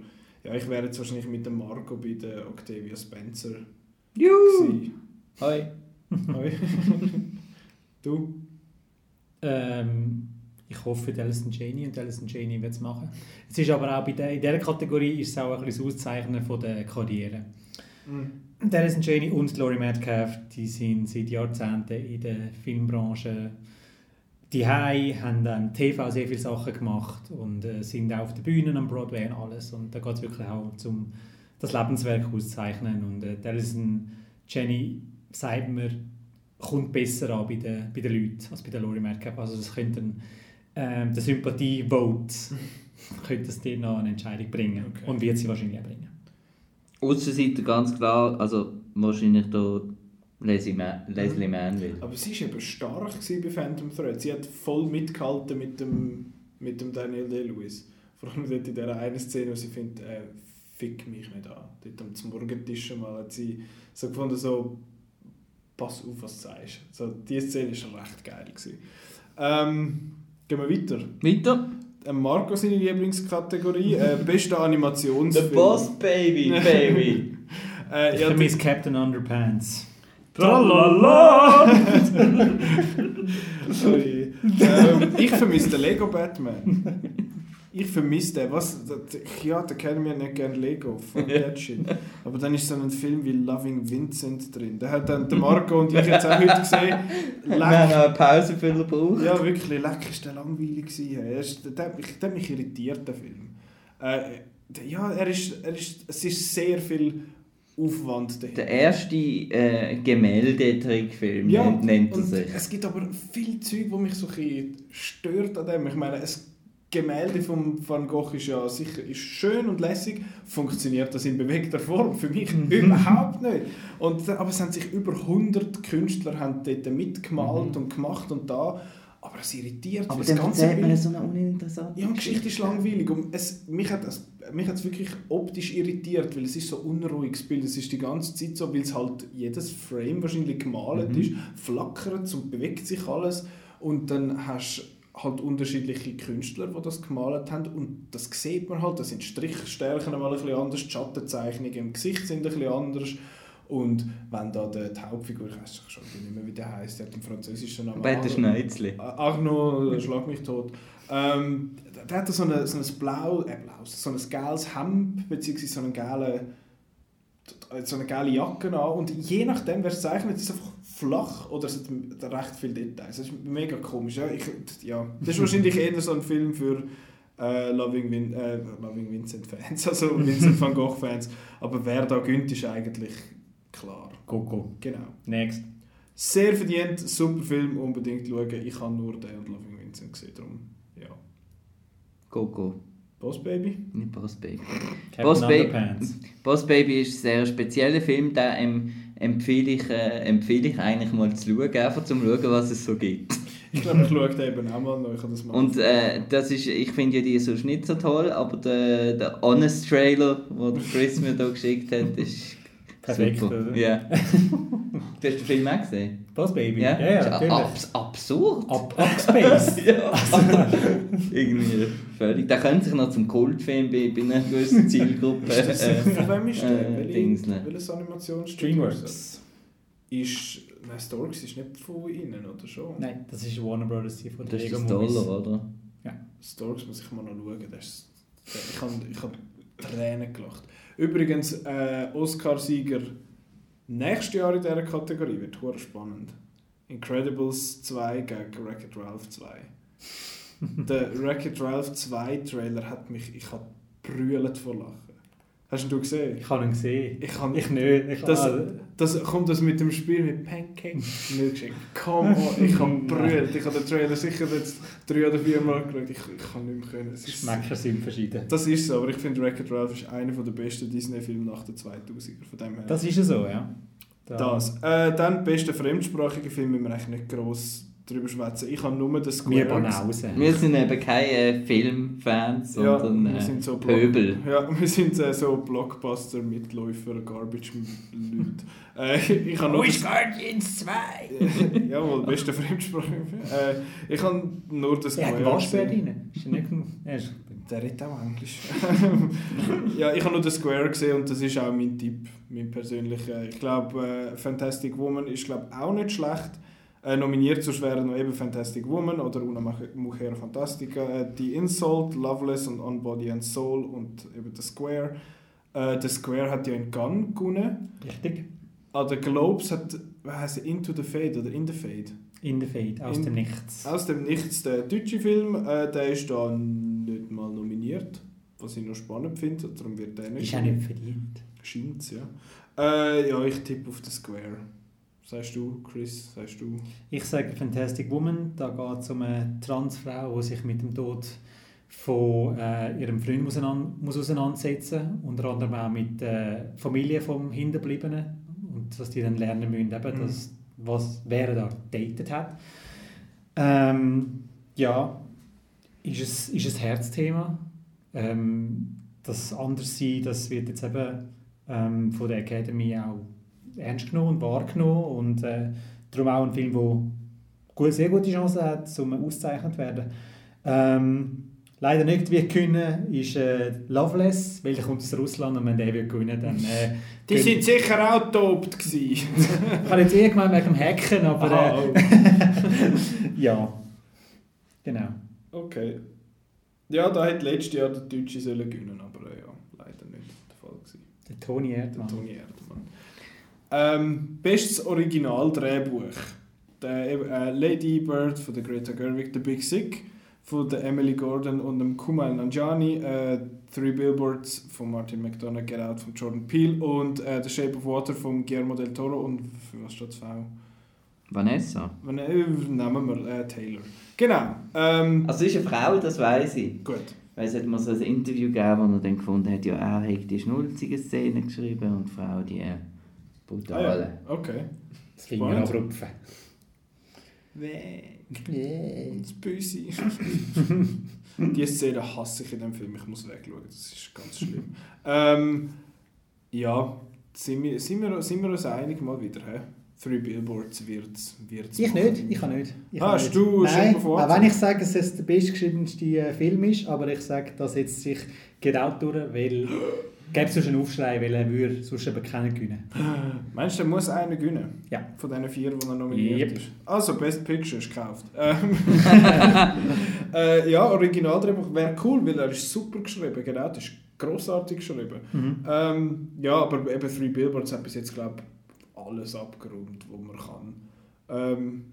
ja, ich wäre jetzt wahrscheinlich mit dem Marco bei der Octavia Spencer Juhu! Hoi. Hoi. (laughs) du? Ähm, ich hoffe, Alison Janey und Alison Janey wird es machen. Es ist aber auch der, in dieser Kategorie ist es auch ein bisschen das Auszeichnen von der Karriere. Mhm. Alison Janey und Laurie Metcalf, die sind seit Jahrzehnten in der Filmbranche die haben dann TV sehr viele Sachen gemacht und äh, sind auch auf den Bühnen am Broadway und alles. Und da geht es wirklich auch um das Lebenswerk auszeichnen. Und äh, Alison Jenny, sagt mir, kommt besser an bei den, bei den Leuten als bei der Laurie Metcalf. Also das könnte ein, ähm, der Sympathie-Vote (laughs) könnte es dir noch eine Entscheidung bringen. Okay. Und wird sie wahrscheinlich auch bringen. Außenseiter ganz klar, also wahrscheinlich da Leslie, Ma Leslie Manville. Aber sie war eben stark bei Phantom Thread. Sie hat voll mitgehalten mit dem, mit dem Daniel Day-Lewis. Vor allem dort in dieser einen Szene, wo sie findet, äh, fick mich nicht an. Dort am Morgentisch mal hat sie so gefunden, so, pass auf, was du sagst. So, diese Szene war recht geil. Gewesen. Ähm, gehen wir weiter. Weiter. Äh, Marco seine Lieblingskategorie, äh, (laughs) bester The Animationsfilm. Boss Baby, (laughs) Baby. Äh, Ich ja, vermisse Captain Underpants. Tralala! (laughs) Sorry. ähm, ich vermisse den Lego Batman. Ich vermisse den. Was? das- Ja, da kennen wir nicht gerne Lego. Fuck that shit. (laughs) Aber dann ist so ein Film wie Loving Vincent drin. Da hat dann der Marco und ich jetzt auch heute gesehen. (laughs) Wir haben Leck, noch eine Pausenfüller gebraucht. ja, wirklich, leck ist der langweilig gewesen. Er ist, der, hat mich, der hat mich irritiert, der Film. Äh, der- ja, er ist, er ist, es ist sehr viel Aufwand dahinter. Der erste äh, Gemäldetrickfilm Ja, nennt, er sich. es gibt aber viel Zeug, wo mich so ein stört an dem. Ich meine, ein Gemälde von Van Gogh ist ja sicher ist schön und lässig, funktioniert das in bewegter Form? Für mich Mhm. überhaupt nicht. Und, aber es haben sich über 100 Künstler haben dort mitgemalt Mhm. und gemacht und da, aber es irritiert. Aber das ganze man so eine uninteressante ja, die Geschichte ist langweilig und es, mich hat es mich hat's wirklich optisch irritiert, weil es ist so ein unruhiges Bild. Es ist die ganze Zeit so, weil es halt jedes Frame wahrscheinlich gemalt Mhm. ist, flackert und bewegt sich alles und dann hast du halt unterschiedliche Künstler, die das gemalt haben und das sieht man halt, da sind Strichstärken mal ein bisschen anders, die Schattenzeichnungen im Gesicht sind ein bisschen anders und wenn da die, die Hauptfigur, ich weiß schon nicht mehr, wie der heißt, der hat im französischen Namen Peter Schneizli. Arno, schlag mich tot. Ähm, der hat so, eine, so ein blau, äh, blau, so ein gelbes Hemd, beziehungsweise so eine gelbe, so eine gelbe Jacke an. Und je nachdem, wer es zeichnet, ist es einfach flach oder es hat recht viele Details. Das ist mega komisch. Ja, ich, ja. Das ist wahrscheinlich eher so ein Film für äh, Loving, Vin äh, Loving Vincent Fans, (laughs) also Vincent van Gogh Fans. Aber wer da gönnt, ist eigentlich klar. Coco. Genau. Next. Sehr verdient, super Film, unbedingt schauen. Ich habe nur den und Loving Vincent gesehen, darum ja. Coco. Boss Baby? Nicht Boss Baby. Boss. Underpants. Boss Baby ist ein sehr spezieller Film, den em empfehle, ich, äh, empfehle ich eigentlich mal zu schauen, einfach zum schauen, was es so gibt. Ich glaube, ich schaue den eben auch mal noch. Ich habe das mal Und äh, das ist, ich finde ja die sonst nicht so toll, aber der, der Honest Trailer, den Chris mir da geschickt hat, ist Perfekt, super. Ja. (laughs) du hast den Film auch gesehen? Boss Baby. Ja, ja, Ist ja natürlich. abs absurd. Ab, abgespaced. (laughs) ja. (laughs) Irgendwie völlig. Der könnte sich noch zum Kultfilm bei, bei einer gewissen Zielgruppe. Ist das, äh, von wem ist der? äh, Dings, ne? Welches Animationsstudio? Dreamworks. Ist. Nein, Storks ist nicht von ihnen, oder schon? Nein, das ist Warner Brothers die von das ist Lego das Movies. Dollar, oder? Storks muss ich mal noch schauen. Das ist, ich habe ich hab Tränen gelacht. Übrigens, äh, Oscar-Sieger nächstes Jahr in dieser Kategorie wird hure spannend. Incredibles 2 gegen Wreck-It Ralph 2. (laughs) Der Wreck-It Ralph 2 Trailer hat mich, ich habe brüllt vor Lachen. Hast du ihn gesehen? Ich habe ihn gesehen. Ich habe Ich nicht. Ich Das- Das, kommt das mit dem Spiel mit Pancake. Come on, ich habe (laughs) brüllt. Ich habe den Trailer sicher jetzt drei oder vier Mal geschaut. Ich, ich kann nicht mehr können. Es ist, Geschmäcker sind verschieden. das ist so, aber ich finde Wreck-It Ralph ist einer der besten Disney-Filme nach den 2000er. Von dem her. Das ist ja so, ja. Da- das. Äh, dann beste fremdsprachige Film müssen wir eigentlich nicht gross drüber schwätzen. Ich habe nur den Wir Square. Banausen. Wir sind eben keine Filmfans, Ja, sondern wir äh, sind so Pöbel. Ja, (laughs) wir sind äh, so Blockbuster-Mitläufer, Garbage-Leute. (laughs) äh, ich habe nur das- Guardians 2! (laughs) Jawohl, beste Fremdsprache. Äh, ich habe nur das Er hat Square Waschbär gesehen. rein. Ist nicht... Ist Der redet auch Englisch. ja, ich habe nur den Square gesehen und das ist auch mein Tipp, mein persönlicher. Ich glaube, äh, Fantastic Woman ist glaube auch nicht schlecht. Äh, nominiert wären noch eben Fantastic Woman oder Una Mujer Fantastica, äh, The Insult, Loveless und On Body and Soul und eben The Square. Äh, The Square hat ja in Gun gewonnen. richtig. Ah, der Globes hat, wie heisst Into the Fade oder In the Fade? In the Fade, aus In- dem Nichts. Aus dem Nichts, der deutsche Film, äh, der ist da nicht mal nominiert, was ich noch spannend finde, darum wird der nicht Ist auch nicht verdient. Scheint's, ja. Äh, ja, ich tippe auf The Square. Sagst du, Chris, sagst du? Ich sage Fantastic Woman, da geht es um eine Transfrau, die sich mit dem Tod von äh, ihrem Freund muss, muss auseinandersetzen unter anderem auch mit der Familie vom Hinterbliebenen und dass die dann lernen müssen, eben, Mhm. dass, was, wer er da datet hat. Ähm, ja, ist es, ist ein Herzthema. Ähm, das Anderssein, das wird jetzt eben ähm, von der Academy auch ernst genommen und wahrgenommen und äh, darum auch ein Film, der gut, sehr gute Chancen hat, um ausgezeichnet zu werden. Ähm, leider nicht wie gewinnen ist äh, Loveless, weil der kommt aus Russland und wenn der wird gewinnen, dann äh, Die sind sicher auch tobt gewesen. (laughs) ich habe jetzt eh gemeint wegen dem Hacken, aber Aha, äh, oh. (laughs) ja, genau. okay. Ja, da hätte letztes Jahr der Deutsche sollen gewinnen, aber äh, ja, leider nicht der Fall gewesen. Der Toni Der Erdmann. Toni Erdmann. Ähm, bestes Originaldrehbuch. Der, äh, Lady Bird von der Greta Gerwig, The Big Sick von der Emily Gordon und dem Kumail Nanjiani, äh, Three Billboards von Martin McDonough, Get Out von Jordan Peele und äh, The Shape of Water von Guillermo del Toro und für was steht das V? Vanessa. Wenn, äh, nehmen wir äh, Taylor. Genau. Ähm, Also ist eine Frau, das weiß ich. gut. Weil es hat mal so ein Interview gegeben, wo er dann gefunden hat, ja, er hat die schnulzige Szene geschrieben und die Frau die äh, Ah, brutale. ja. Okay. (laughs) Das Finger Spannend. abrupfen. Das Böse. (laughs) die Szene hasse ich in dem Film. Ich muss wegschauen. Das ist ganz schlimm. ähm, ja, sind wir, sind, wir, sind wir uns einig mal wieder? He? Three Billboards wird es Ich nicht, ich kann nicht. Ich Ah, hast nicht. du Nein, Water? auch wenn ich sage, dass es der bestgeschriebenste äh, Film ist, aber ich sage, dass jetzt sich Get Out durch, weil (gasps) gäbe es einen Aufschrei, weil er würde sonst eben keinen gewinnen. Meinst du, er muss einer gewinnen? Ja. Von diesen vier, die er nominiert Yep. ist. Also, Best Picture ist gekauft. Ähm, (laughs) äh, ja, Originaldrehbuch wäre cool, weil er ist super geschrieben. Genau, das ist grossartig geschrieben. Mhm. Ähm, ja, aber eben Three Billboards hat bis jetzt, glaube ich, alles abgerundet, was man kann. Ähm,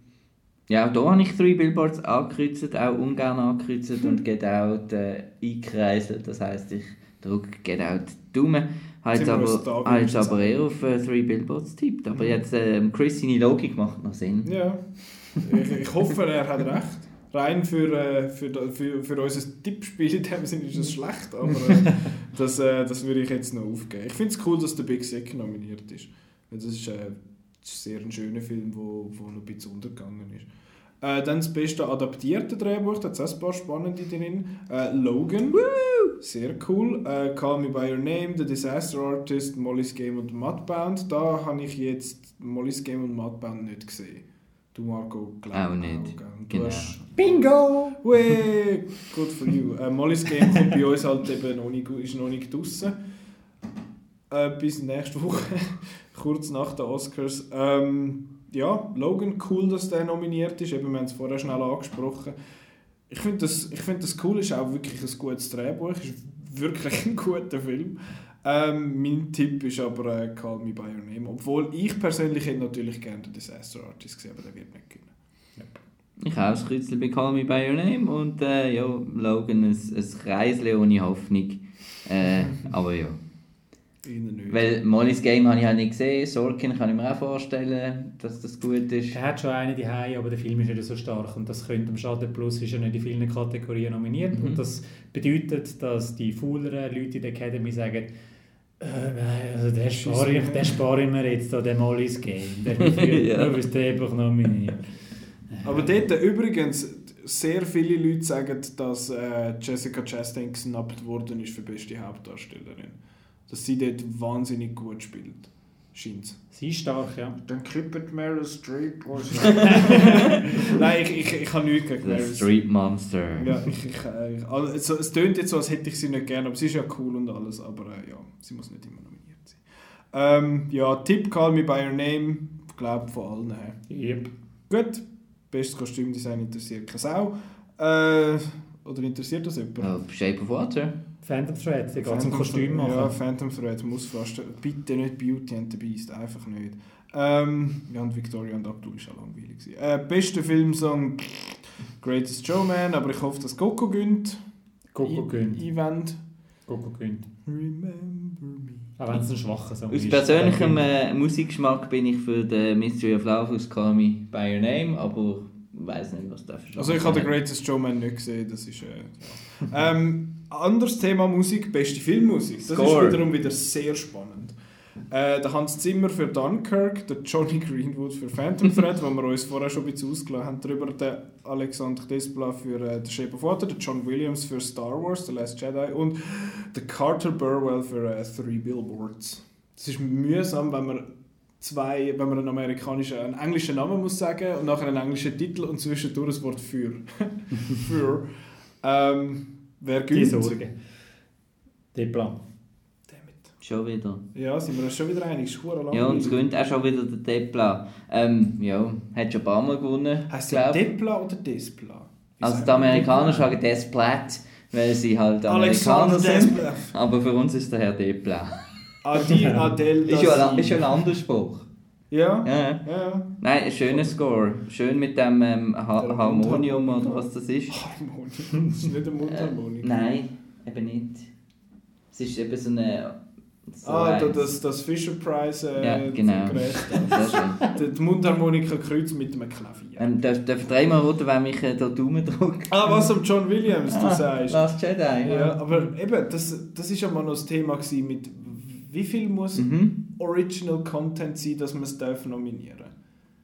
Ja, auch hier habe ich drei Billboards angekreuzt, auch ungern angekreuzt und Get Out äh, eingekreiselt. Das heisst, ich drücke Get Out Daumen. Habe aber, gewünscht, aber eher auf äh, Three Billboards tippt. Aber jetzt, äh, Chris, seine Logik macht noch Sinn. Ja. Ich, ich hoffe, er hat recht. Rein für, äh, für, für, für unser Tippspiel in dem Sinne ist es schlecht, aber äh, (laughs) das, äh, das würde ich jetzt noch aufgeben. Ich finde es cool, dass der Big Sick nominiert ist. Das ist, äh, das ist sehr ein schöner Film, der wo, wo noch ein bisschen untergegangen ist. Äh, dann das beste adaptierte Drehbuch, da hat es auch ein paar spannende drin. Äh, Logan, sehr cool. Äh, Call Me By Your Name, The Disaster Artist, Molly's Game und Mudbound. Da habe ich jetzt Molly's Game und Mudbound nicht gesehen. Du Marco, glaub Auch nicht. Du Genau. Bingo! Way, good for you. Äh, Molly's Game kommt bei uns halt eben noch nicht, ist noch nicht draussen. Äh, bis nächste Woche, (laughs) kurz nach den Oscars. Ähm, ja, Logan, cool, dass der nominiert ist. Eben, wir haben es vorher schnell angesprochen. Ich finde das, ich find das cool, ist auch wirklich ein gutes Drehbuch, ist wirklich ein guter Film. Ähm, mein Tipp ist aber äh, Call Me By Your Name. Obwohl ich persönlich hätte natürlich gerne den Disaster Artist gesehen, aber der wird nicht gewinnen. Ich habe das Kreuzchen bei Call Me By Your Name und äh, ja, Logan ein, ein Kreisle ohne Hoffnung. Äh, (laughs) aber ja. Weil Molly's Game habe ich halt nicht gesehen, Sorkin kann ich mir auch vorstellen, dass das gut ist. Er hat schon eine die aber der Film ist nicht so stark und das könnte am Schaden Plus ist ja nicht in vielen Kategorien nominiert Mhm. und das bedeutet, dass die fauleren Leute in der Academy sagen, äh, nein, also den spare ich, den spare ich mir jetzt an dem Molly's Game. Der wird für- (laughs) Ja. nur fürs Drehbuch nominiert. (laughs) Aber dort äh, übrigens, sehr viele Leute sagen, dass äh, Jessica Chastain gesnappt worden ist für beste Hauptdarstellerin. Dass sie dort wahnsinnig gut spielt. Scheint's. Sie ist stark, ja. Dann krippert Meryl Streep. (laughs) Nein, ich, ich, ich habe nichts gegen The Meryl Streep. Street Monster. Ja, ich, ich, äh, ich, also, es tönt jetzt so, als hätte ich sie nicht gerne, aber sie ist ja cool und alles, aber äh, ja, sie muss nicht immer nominiert sein. Ähm, ja, Tipp Call Me By Your Name, glaube von allen her. Yep. Gut, bestes Kostümdesign interessiert keine Sau. Äh, oder interessiert das jemand? Oh, Shape of Water. Phantom Thread, der geht zum Phantom Kostüm machen. Ja, Phantom Thread muss fast. Bitte nicht Beauty and the Beast, einfach nicht. Ähm, ja, und Victoria und Abdul ist auch langweilig. Äh, bester Filmsong Greatest Showman, aber ich hoffe, dass Coco gönnt. Coco gönnt. Event. Coco gönnt. Remember me. Auch wenn es ein schwacher Song Aus ist. persönlichem äh, Musikgeschmack bin ich für den Mystery of Love aus Call Me By Your Name, aber ich weiß nicht, was der für Also ich habe The Greatest Showman nicht gesehen, das ist... Äh, ja. ähm, anderes Thema Musik, beste Filmmusik. Das Score. ist wiederum wieder sehr spannend. Äh, der Hans Zimmer für Dunkirk, der Johnny Greenwood für Phantom (laughs) Thread, wo wir uns vorher schon ein bisschen ausgelassen haben darüber, der Alexandre Desplat für äh, The Shape of Water, der John Williams für Star Wars, The Last Jedi und der Carter Burwell für äh, Three Billboards. Es ist mühsam, wenn man zwei, wenn man einen amerikanischen, einen englischen Namen muss sagen und nachher einen englischen Titel und zwischendurch das Wort für. (laughs) für. Ähm, wer Die gönnt? Sorge. Dipla. Dammit. Schon wieder. Ja, sind wir uns schon wieder einig. Ist verdammt Ja, und es gönnt auch schon wieder der Depla. Ähm, ja, hat schon ein paar Mal gewonnen. Heißt der. Depla oder Despla? Wie Also die Amerikaner sagen Desplat, weil sie halt Amerikaner sind. Aber für uns ist der Herr Depla. Adi (laughs) Adel Ist ja, ein- ist ja ein anderer Spruch. Ja. Ja. ja. Nein, ein schöner Score. Schön mit dem ähm, ha Harmonium oder was das ist. Harmonik. Das ist nicht eine Mundharmonik. Äh, (laughs) nein, eben nicht. Es ist eben so eine... So Ah, da- das, das Fisher Price äh, Ja, genau. (laughs) Schön. Die- Mundharmonika kreuzt mit einem Klavier. Ähm, darf, darf dreimal roten, wenn mich äh, da Daumen drückt? Ah, was um John Williams, du sagst. Last Jedi, ja. Ja, aber eben, das, das ist ja mal noch das Thema gewesen mit wie viel muss Mhm. Original Content sein, dass man es darf nominieren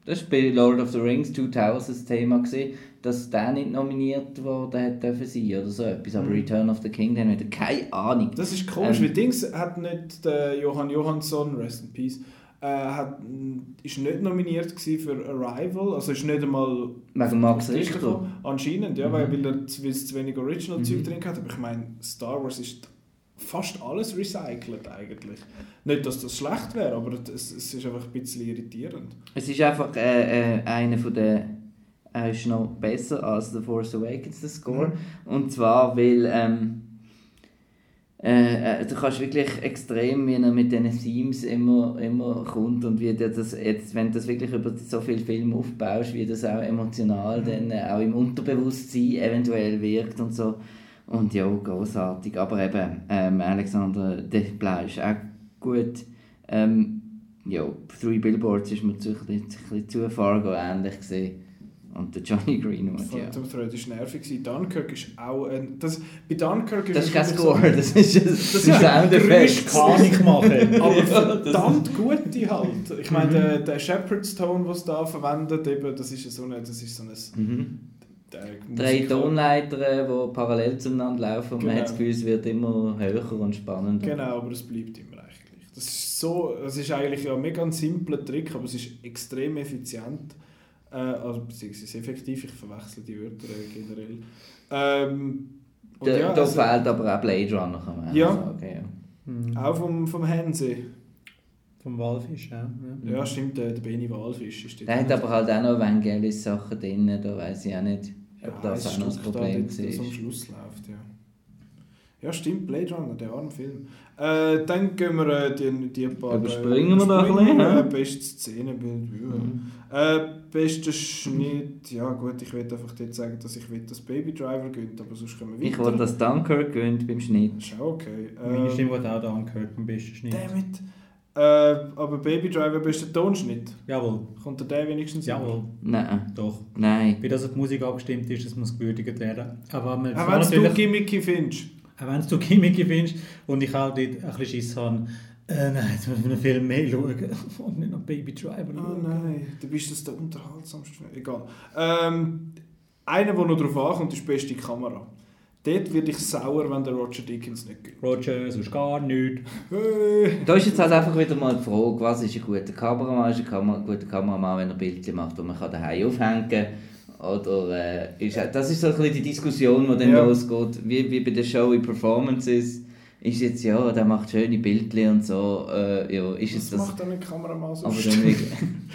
Das war bei Lord of the Rings 2000 das Thema, gewesen, dass der nicht nominiert worden hat dürfen sein oder so etwas. Aber Mhm. Return of the King, dann wieder keine Ahnung. Das ist komisch, Ähm. weil Dings hat nicht der Johann Johansson, Rest in Peace, äh, hat, ist nicht nominiert für Arrival, also ist nicht einmal Wegen Max Richter. Anscheinend, ja, Mhm. weil, weil er zu, weil es zu wenig Original-Zeug Mhm. drin hat. Aber ich meine, Star Wars ist fast alles recycelt eigentlich. Nicht, dass das schlecht wäre, aber es, es ist einfach ein bisschen irritierend. Es ist einfach äh, äh, einer von den. Er ist noch besser als The Force Awakens, der Score. Mhm. Und zwar, weil. Ähm, Äh, äh, du kannst wirklich extrem, wie er mit diesen Themes immer, immer kommt und wie das jetzt, wenn du das wirklich über so viele Filme aufbaust, wie das auch emotional dann äh, auch im Unterbewusstsein eventuell wirkt und so. Und ja, großartig. Aber eben, ähm, Alexander Desplat ist auch gut. Ähm, ja, Three Billboards ist mir zu, ein bisschen zu Fargo ähnlich gesehen. Und der Johnny Greenwood, ja. Phantom Thread war nervig. Dunkirk ist auch ein... Das, bei Dunkirk ist Das ist es kein Score, das ist ein Das ist Soundeffekt. Panik machen. (laughs) Aber verdammt gute halt. Ich meine, der, der Shepherd's Tone, den sie da verwendet, eben, das ist so ein... Das ist so ein Mhm. Der Drei Tonleitern, die parallel zueinander laufen und man Genau. hat das Gefühl, es wird immer höher und spannender. Genau, aber es bleibt immer eigentlich gleich. Das ist so... Es ist eigentlich ja ein mega ein simpler Trick, aber es ist extrem effizient. Äh, also beziehungsweise effektiv, ich verwechsel die Wörter äh, generell. Ähm, und Da, ja, da also, fehlt aber auch Blade Runner, kann man auch Ja. sagen. Ja. Mhm. auch vom, vom Hansi. Vom Walfisch, ja. ja. Ja, stimmt, der, der Benny Walfisch ist dort Der hat auch aber halt auch noch Evangelis-Sachen drin, da weiß ich auch nicht, Ja, das auch noch das da Problem dort, dass am. Schluss läuft, ja. Ja, stimmt, Blade Runner, der arme Film. Äh, dann gehen wir äh, die, die paar... Überspringen wir da ein bisschen, äh, Beste Szenenbild, ja. Mhm. Äh, bester Schnitt, ja gut, ich will einfach dort sagen, dass ich will, dass Baby Driver gönnt, aber sonst können wir Ich weiter. wollte, dass Dunkirk gewinnt beim Schnitt. Ist auch okay. Meine Ähm, Stimme wurde auch da angehört beim besten Schnitt. Dammit. Äh, aber Baby Driver, bester Tonschnitt. Jawohl, Kommt der der wenigstens jawohl, Nein, doch. nein. Wie das auf die Musik abgestimmt ist, das muss gewürdigt werden. Aber man wenn du Gimmicky findest. auch wenn du Gimmicky findest und ich auch dort ein bisschen Schiss habe, äh, nein, jetzt müssen wir einen Film mehr schauen (laughs) und nicht noch Baby Driver Oh schauen. nein, du bist das der unterhaltsamste. Egal. Ähm, einer, der noch drauf ankommt, ist die beste Kamera. Dort werde ich sauer, wenn der Roger Dickens nicht geht. Roger, sonst gar nichts. Da ist jetzt halt einfach wieder mal die Frage, was ist ein guter Kameramann? Ist ein guter Kameramann, wenn er Bildchen macht, die man kann daheim aufhängen kann? Oder äh, ist, das ist so ein bisschen die Diskussion, die dann Ja. losgeht. Wie, wie bei den Showy Performances. Ist jetzt, ja, der macht schöne Bildchen und so. Äh, ja, ist Das das... macht dann ein Kameramann so. Aber dann wirklich,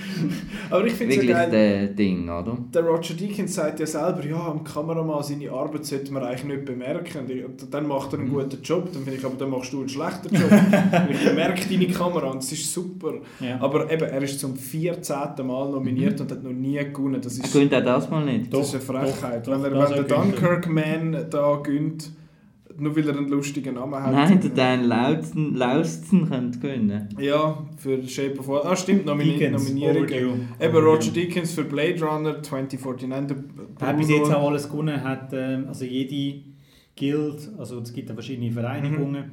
(laughs) Aber ich finde es ja geil. der Ding, oder? Der Roger Deakins sagt ja selber, ja, am Kameramann seine Arbeit sollte man eigentlich nicht bemerken. Und dann macht er einen guten Job. Dann finde ich, aber dann machst du einen schlechten Job. (laughs) Ich bemerke deine Kamera und es ist super. Ja. Aber eben, er ist zum 14. Mal nominiert und hat noch nie gewonnen. Das Er ist, gönnt auch das mal nicht. das ist Doch, eine Frechheit. doch, wenn er, doch, wenn der auch gönnt er. Dunkirk Man da gönnt, nur weil er einen lustigen Namen hat. Nein, der Dan Lausten, Lausten könnte gewinnen. Ja, für Shape of Water. Ah, stimmt, Nomini Dickens, Nominierungen. Overdue. Eben Roger Deakins für Blade Runner 2049. Der Er hat bis jetzt auch alles gewonnen. Hat, ähm, also jede Guild, also es gibt da verschiedene Vereinigungen. Mhm.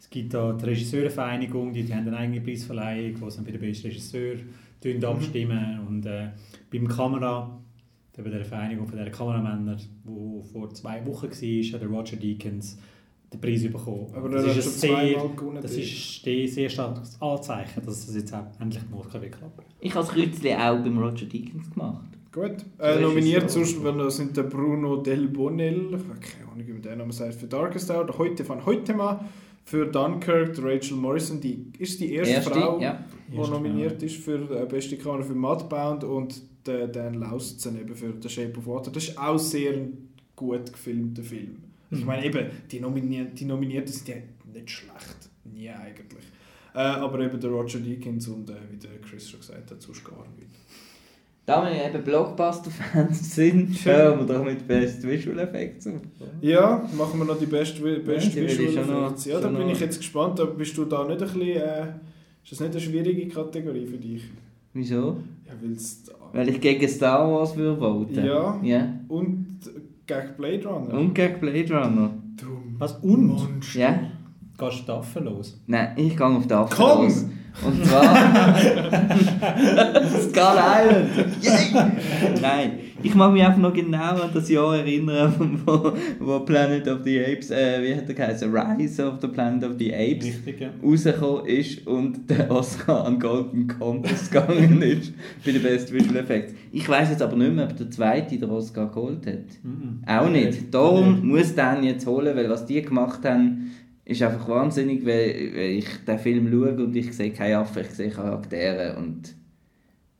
Es gibt da die Regisseurenvereinigung, die, die haben eine eigene Preisverleihung, wo sie dann bei den besten Regisseur Mhm. mhm. abstimmen. Und äh, beim Kamera, bei der Vereinigung von der Kameramänner, wo vor zwei Wochen war, hat der Roger Deakins den Preis bekommen. Aber das hat ist schon ein sehr, das ist ein sehr starkes Anzeichen, dass es jetzt auch endlich mal klappen. Ich habe das Kreuzchen auch beim Roger Deakins gemacht. Gut. Äh, nominiert es so. sonst wenn das sind der Bruno Del Bonel, ich habe keine Ahnung, wie man den Namen sagt, für Darkest Hour, heute von heute mal, für Dunkirk, die Rachel Morrison, die ist die erste, Frau, ja. die Erste nominiert ist für äh, beste Kamera für Mudbound und der Dan Lausten eben für The Shape of Water. Das ist auch sehr ein gut gefilmter Film. Also Ich meine eben, die, Nominier die Nominierten sind ja nicht schlecht, nie eigentlich. Äh, aber eben der Roger Deakins und äh, wie der Chris schon gesagt hat, sonst gar nicht. Da wir eben Blockbuster-Fans (laughs) sind, hören wir doch mit Best Visual Effects auf. Ja, machen wir noch die Best, Best die will ich Visual noch- Effects. Ja, da bin ich jetzt gespannt. Aber bist du da nicht ein bisschen... Äh, ist das nicht eine schwierige Kategorie für dich? Wieso? Ja, weil's da... Weil ich gegen Star Wars würde voten. Ja. ja. Und gegen Blade Runner. Und gegen Blade Runner. Du Was? Und? Monster. Ja. Gehst du Staffel los? Nein, ich gehe auf die After Komm! los. Und zwar... (laughs) Skull Island! Yay! Nein, ich mag mich einfach noch genau an das Jahr erinnern, (laughs) wo, wo Planet of the Apes, äh, wie hat der geheißen? Rise of the Planet of the Apes Richtig, ja. rausgekommen ist und der Oscar an Golden Compass (laughs) gegangen ist für den Best Visual Effects. Ich weiß jetzt aber nicht mehr, ob der zweite den Oscar geholt hat. Mhm. Auch nicht. Darum muss den jetzt holen, weil was die gemacht haben, ist einfach wahnsinnig, weil, weil ich den Film schaue und ich sehe keine Affen, ich sehe Charaktere und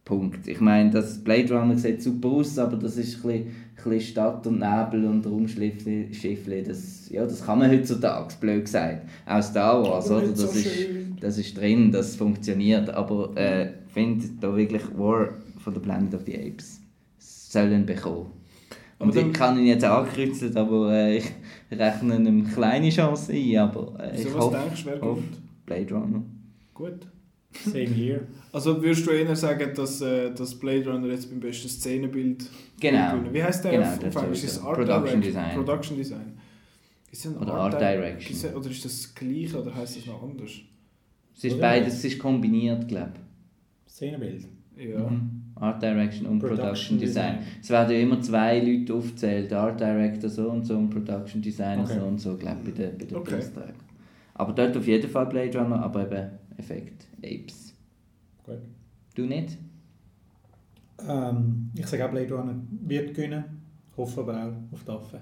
Punkt. Ich meine, das Blade Runner sieht super aus, aber das ist ein bisschen, Stadt und Nebel und Raumschiffli. Das, ja, das kann man heutzutage, blöd gesagt. Auch Star Wars, oder? so Das ist, das ist drin, das funktioniert. Aber äh, ich finde da wirklich War von der Planet of the Apes sollen bekommen. Und ich kann ihn jetzt ankreuzen, aber äh, ich rechne eine kleine Chance ein. Aber äh, ich So was hoffe, denkst du, wer hoffe kommt? Blade Runner. Gut. Same here. Also würdest du eher sagen, dass, äh, dass Blade Runner jetzt beim besten Szenenbild Genau. Wie heißt der Genau, auf, auf? Ist sowieso. Art Production Direct- Design. Production Design. Ist ein Oder Art Di- Direction. ist Oder ist das das gleiche oder heißt das noch anders? Es ist Oder? beides es ist kombiniert, glaube Szenenbild. Ja. ich. Mhm. Art Direction und Production, Production Design. Design. Es werden ja immer zwei Leute aufgezählt, Art Director so und so und Production Designer Okay. so und so, glaube ich, bei den, bei den Okay. Aber dort auf jeden Fall Blade Runner, aber eben Effekt Apes. Gut. Du nicht? Ähm, ich sage auch, Blade Runner wird gewinnen. Hoffe aber auch auf die Affen.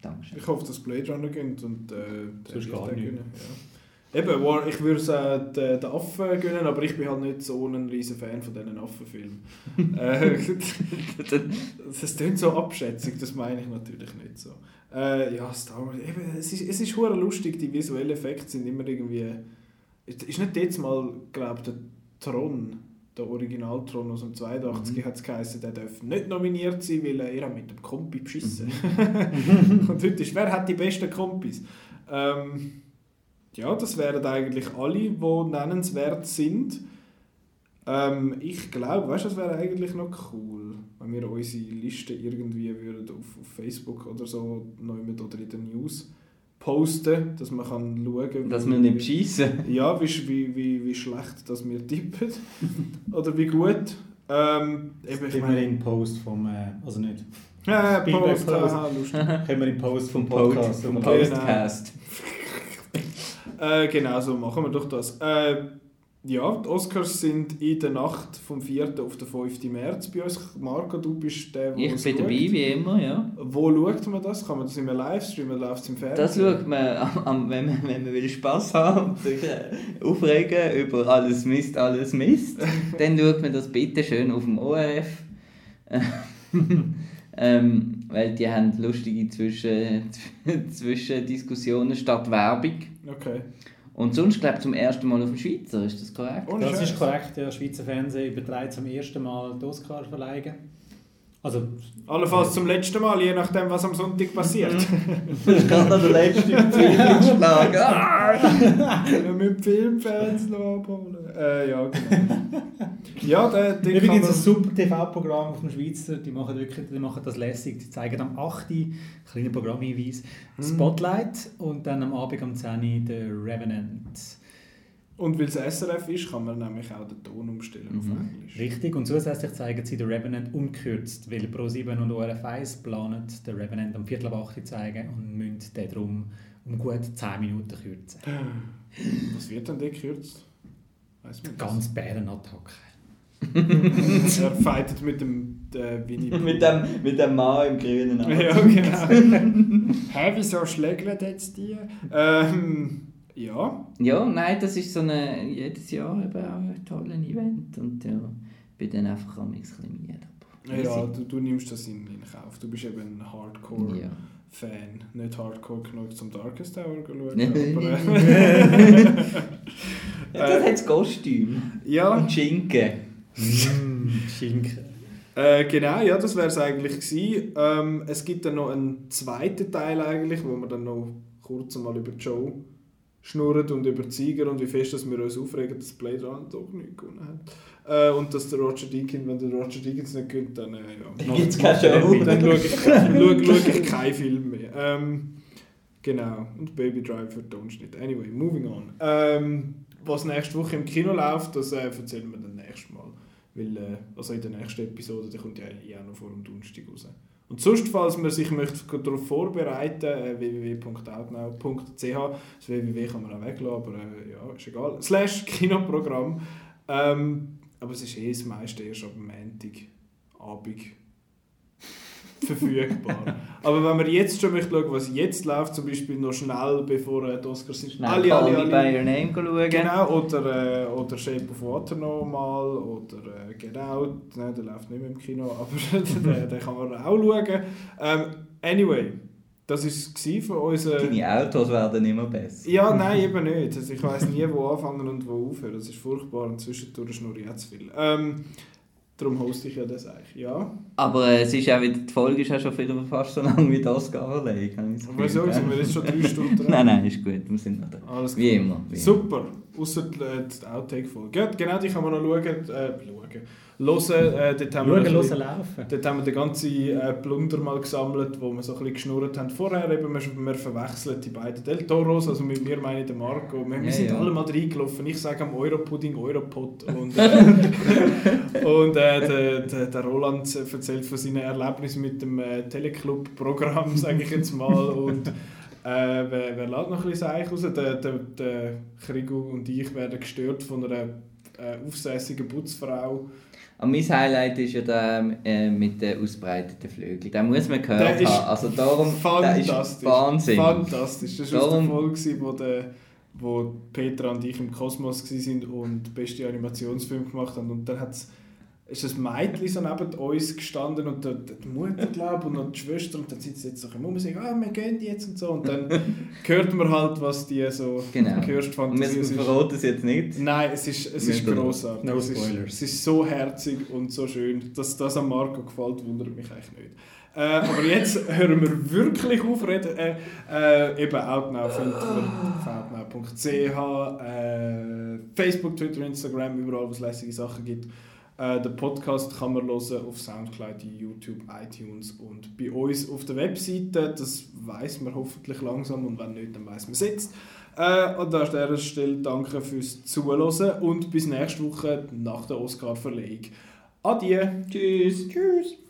Dankeschön. Ich hoffe, dass Blade Runner gewinnt und äh, der Sonst wird gar auch nicht. gewinnen, Ja. Eben, War, ich würde es äh, den, den Affen gönnen, aber ich bin halt nicht so ein riesen Fan von diesen Affenfilmen. (laughs) äh, (laughs) das klingt so abschätzig, das meine ich natürlich nicht so. Äh, ja, Star Wars, eben, es ist, es ist lustig, die visuellen Effekte sind immer irgendwie... Ist nicht jetzt mal, glaube der Tron, der Original-Tron aus dem 82, Mhm. hat es geheißen, der darf nicht nominiert sein, weil er mit dem Kompi beschissen. Mhm. (laughs) Und heute ist, wer hat die besten Kompis? Ähm, ja, das wären eigentlich alle, die nennenswert sind. Ähm, ich glaube, weißt du, das wäre eigentlich noch cool, wenn wir unsere Liste irgendwie würden auf, auf Facebook oder so neu mit oder in den News posten, dass man kann schauen Dass wie- wir nicht schießen. (laughs) ja, wie, wie, wie, wie schlecht dass wir tippen. (laughs) Oder wie gut. Ähm, eben, ich Geben wir meine, in den Post vom, äh, also nicht, Feedback Post, Post. haha, lustig. können wir in den Post vom Pod- Podcast. vom oder? Genau. (laughs) Äh, genau, so machen wir doch das. Äh, ja, die Oscars sind in der Nacht vom 4. auf den 5. März bei uns. Marco, du bist der, der Ich bin dabei, wie immer, ja. Wo schaut man das? Kann man das immer live streamen? Läuft es im Fernsehen? Das schaut man, am, am, wenn, man, wenn man will Spass haben sich äh, aufregen über alles Mist, alles Mist, (laughs) dann schaut man das bitte schön auf dem ORF. (laughs) ähm, weil die haben lustige Zwischen, (laughs) Zwischendiskussionen statt Werbung. Okay. Und sonst, glaube ich, zum ersten Mal auf dem Schweizer, ist das korrekt? Ohne Das ist korrekt, der Schweizer Fernsehen überträgt zum ersten Mal die Oscar verleihen. Also, Allenfalls zum letzten Mal, je nachdem, was am Sonntag passiert. (laughs) Das ist gerade noch der letzte. Ah! (laughs) Können wir mit Filmfans noch abholen? Äh, ja, genau. Ja, der, der übrigens ein super TV-Programm auf dem Schweizer, die machen, wirklich, die machen das lässig. Die zeigen am 8. kleiner Programmhinweis Mhm. Spotlight und dann am Abend um 10 Uhr The Revenant. Und weil es SRF ist, kann man nämlich auch den Ton umstellen auf Mhm. Englisch. Richtig, und zusätzlich zeigen sie The Revenant unkürzt, weil Pro7 und ORF1 planen, The Revenant am Viertel ab 8 Uhr zeigen und müssen den darum um gut 10 Minuten kürzen. Was wird denn der gekürzt? Weiss man das? Ganz Bärenattacke. (laughs) er fightet mit dem äh, Winnie mit, dem, mit dem Mann im grünen Anzug. Ja, genau. (laughs) Hä, wieso schlägelt jetzt die? Ähm, ja. Ja, nein, das ist so eine, jedes Jahr eben auch ein tolles Event und ja, bin dann einfach am ein bisschen müde. Ja, du, du nimmst das in, in Kauf. Du bist eben ein Hardcore-Fan. ja. Nicht Hardcore genug zum Darkest Tour zu schauen. Nein. (laughs) aber, äh, ja das hat das Kostüm. ja, Und Schinken. Mm, Schinken. Äh, genau, ja, das wäre es eigentlich gewesen. Ähm, es gibt dann noch einen zweiten Teil eigentlich, wo wir dann noch kurz mal über die Show schnurren und über die Sieger und wie fest dass wir uns aufregen, dass Blade Runner doch nicht gewonnen hat. Äh, und dass der Roger Deakins, wenn der Roger Deakins nicht gewinnt, dann, äh, ja, Dann gibt's keine Show. dann schaue ich, schau, schau ich keinen Film mehr. Ähm, genau, und Baby Driver für Tonschnitt. Anyway, moving on. Ähm, was nächste Woche im Kino läuft, das äh, erzählen wir dann nächstes Mal. Weil, äh, also in der nächsten Episode, die kommt ja eh noch vor dem Donnerstag raus. Und sonst, falls man sich möchte darauf vorbereiten äh, www.outnow.ch Das www kann man auch weglassen, aber äh, ja, ist egal. Slash Kinoprogramm. Ähm, aber es ist eh das meiste erst ab dem Montag, Abend. (laughs) verfügbar. Aber wenn man jetzt schon möchte schauen, was jetzt läuft, zum Beispiel noch schnell, bevor äh, die Oscars sind, Schnell alle, alle, alle, By Your Name schauen. Genau, oder, äh, oder Shape of Water noch mal, oder äh, Get Out, nein, der läuft nicht mehr im Kino, (laughs) aber den, den kann man auch schauen. Ähm, anyway, das war es von unseren... Deine Autos werden immer besser. Ja, nein, (laughs) eben nicht. Also ich weiß nie, wo anfangen und wo aufhören. Das ist furchtbar und zwischendurch schnurre ich zu viel. Ähm, darum hoste ich ja das eigentlich, ja. Aber äh, es ist auch wieder, die Folge ist ja schon wieder fast so lang wie das Garley. Wieso? Sind wir jetzt schon drei Stunden (laughs) dran? Nein, nein, ist gut, wir sind noch da. Alles Wie immer. Wie Super, außer äh, die Outtake-Folge. Ja, genau, die kann man noch schauen. Äh, schauen. Hören, äh, dort haben wir Schauen, hören, bisschen- laufen. Dort haben wir den ganzen äh, Plunder mal gesammelt, wo wir so ein bisschen geschnurrt haben. Vorher eben, wir, wir verwechseln die beiden Del Toros, also mit mir meine ich den Marco. Wir, wir Ja, sind ja. alle mal reingelaufen. Ich sage am Europudding Europot. (laughs) Und, äh, und äh, der, der, der Roland erzählt von seinen Erlebnissen mit dem äh, Teleclub-Programm, sage ich jetzt mal. Und äh, wer, wer lädt noch ein bisschen Seich raus? Der, der, der Krigo und ich werden gestört von einer äh, aufsässigen Putzfrau. Und mein Highlight ist ja der äh, mit den ausbreiteten Flügeln. Den muss man gehört haben. Also darum, der ist Fantastisch. Wahnsinn. Fantastisch. Das war aus der Darum- Folge, wo, der, wo Petra und ich im Kosmos waren und den besten Animationsfilm gemacht haben. Und dann hat's, ist ein Mädchen so neben uns gestanden und die, die Mutter, glaube und noch die Schwester. Und dann sind sie jetzt so im Umsehen, ah, wir gehen jetzt und so. Und dann (laughs) hört man halt, was die so Genau. hörst, Und wir Fantasie ist. verraten es jetzt nicht. Nein, es ist, es Wir ist grossartig. No es, ist, spoilers. es ist so herzig und so schön. Dass das an Marco gefällt, wundert mich eigentlich nicht. Äh, aber jetzt (laughs) hören wir wirklich auf reden. Äh, äh, eben Outnow findet man auf outnow.ch, Facebook, Twitter, Instagram, überall, wo es lässige Sachen gibt. Äh, den Podcast kann man hören auf Soundcloud, YouTube, iTunes und bei uns auf der Webseite. Das weiß man hoffentlich langsam und wenn nicht, dann weiß man es jetzt. Äh, und an dieser Stelle danke fürs Zuhören und bis nächste Woche nach der Oscar-Verleihung. Adieu. Tschüss. Tschüss.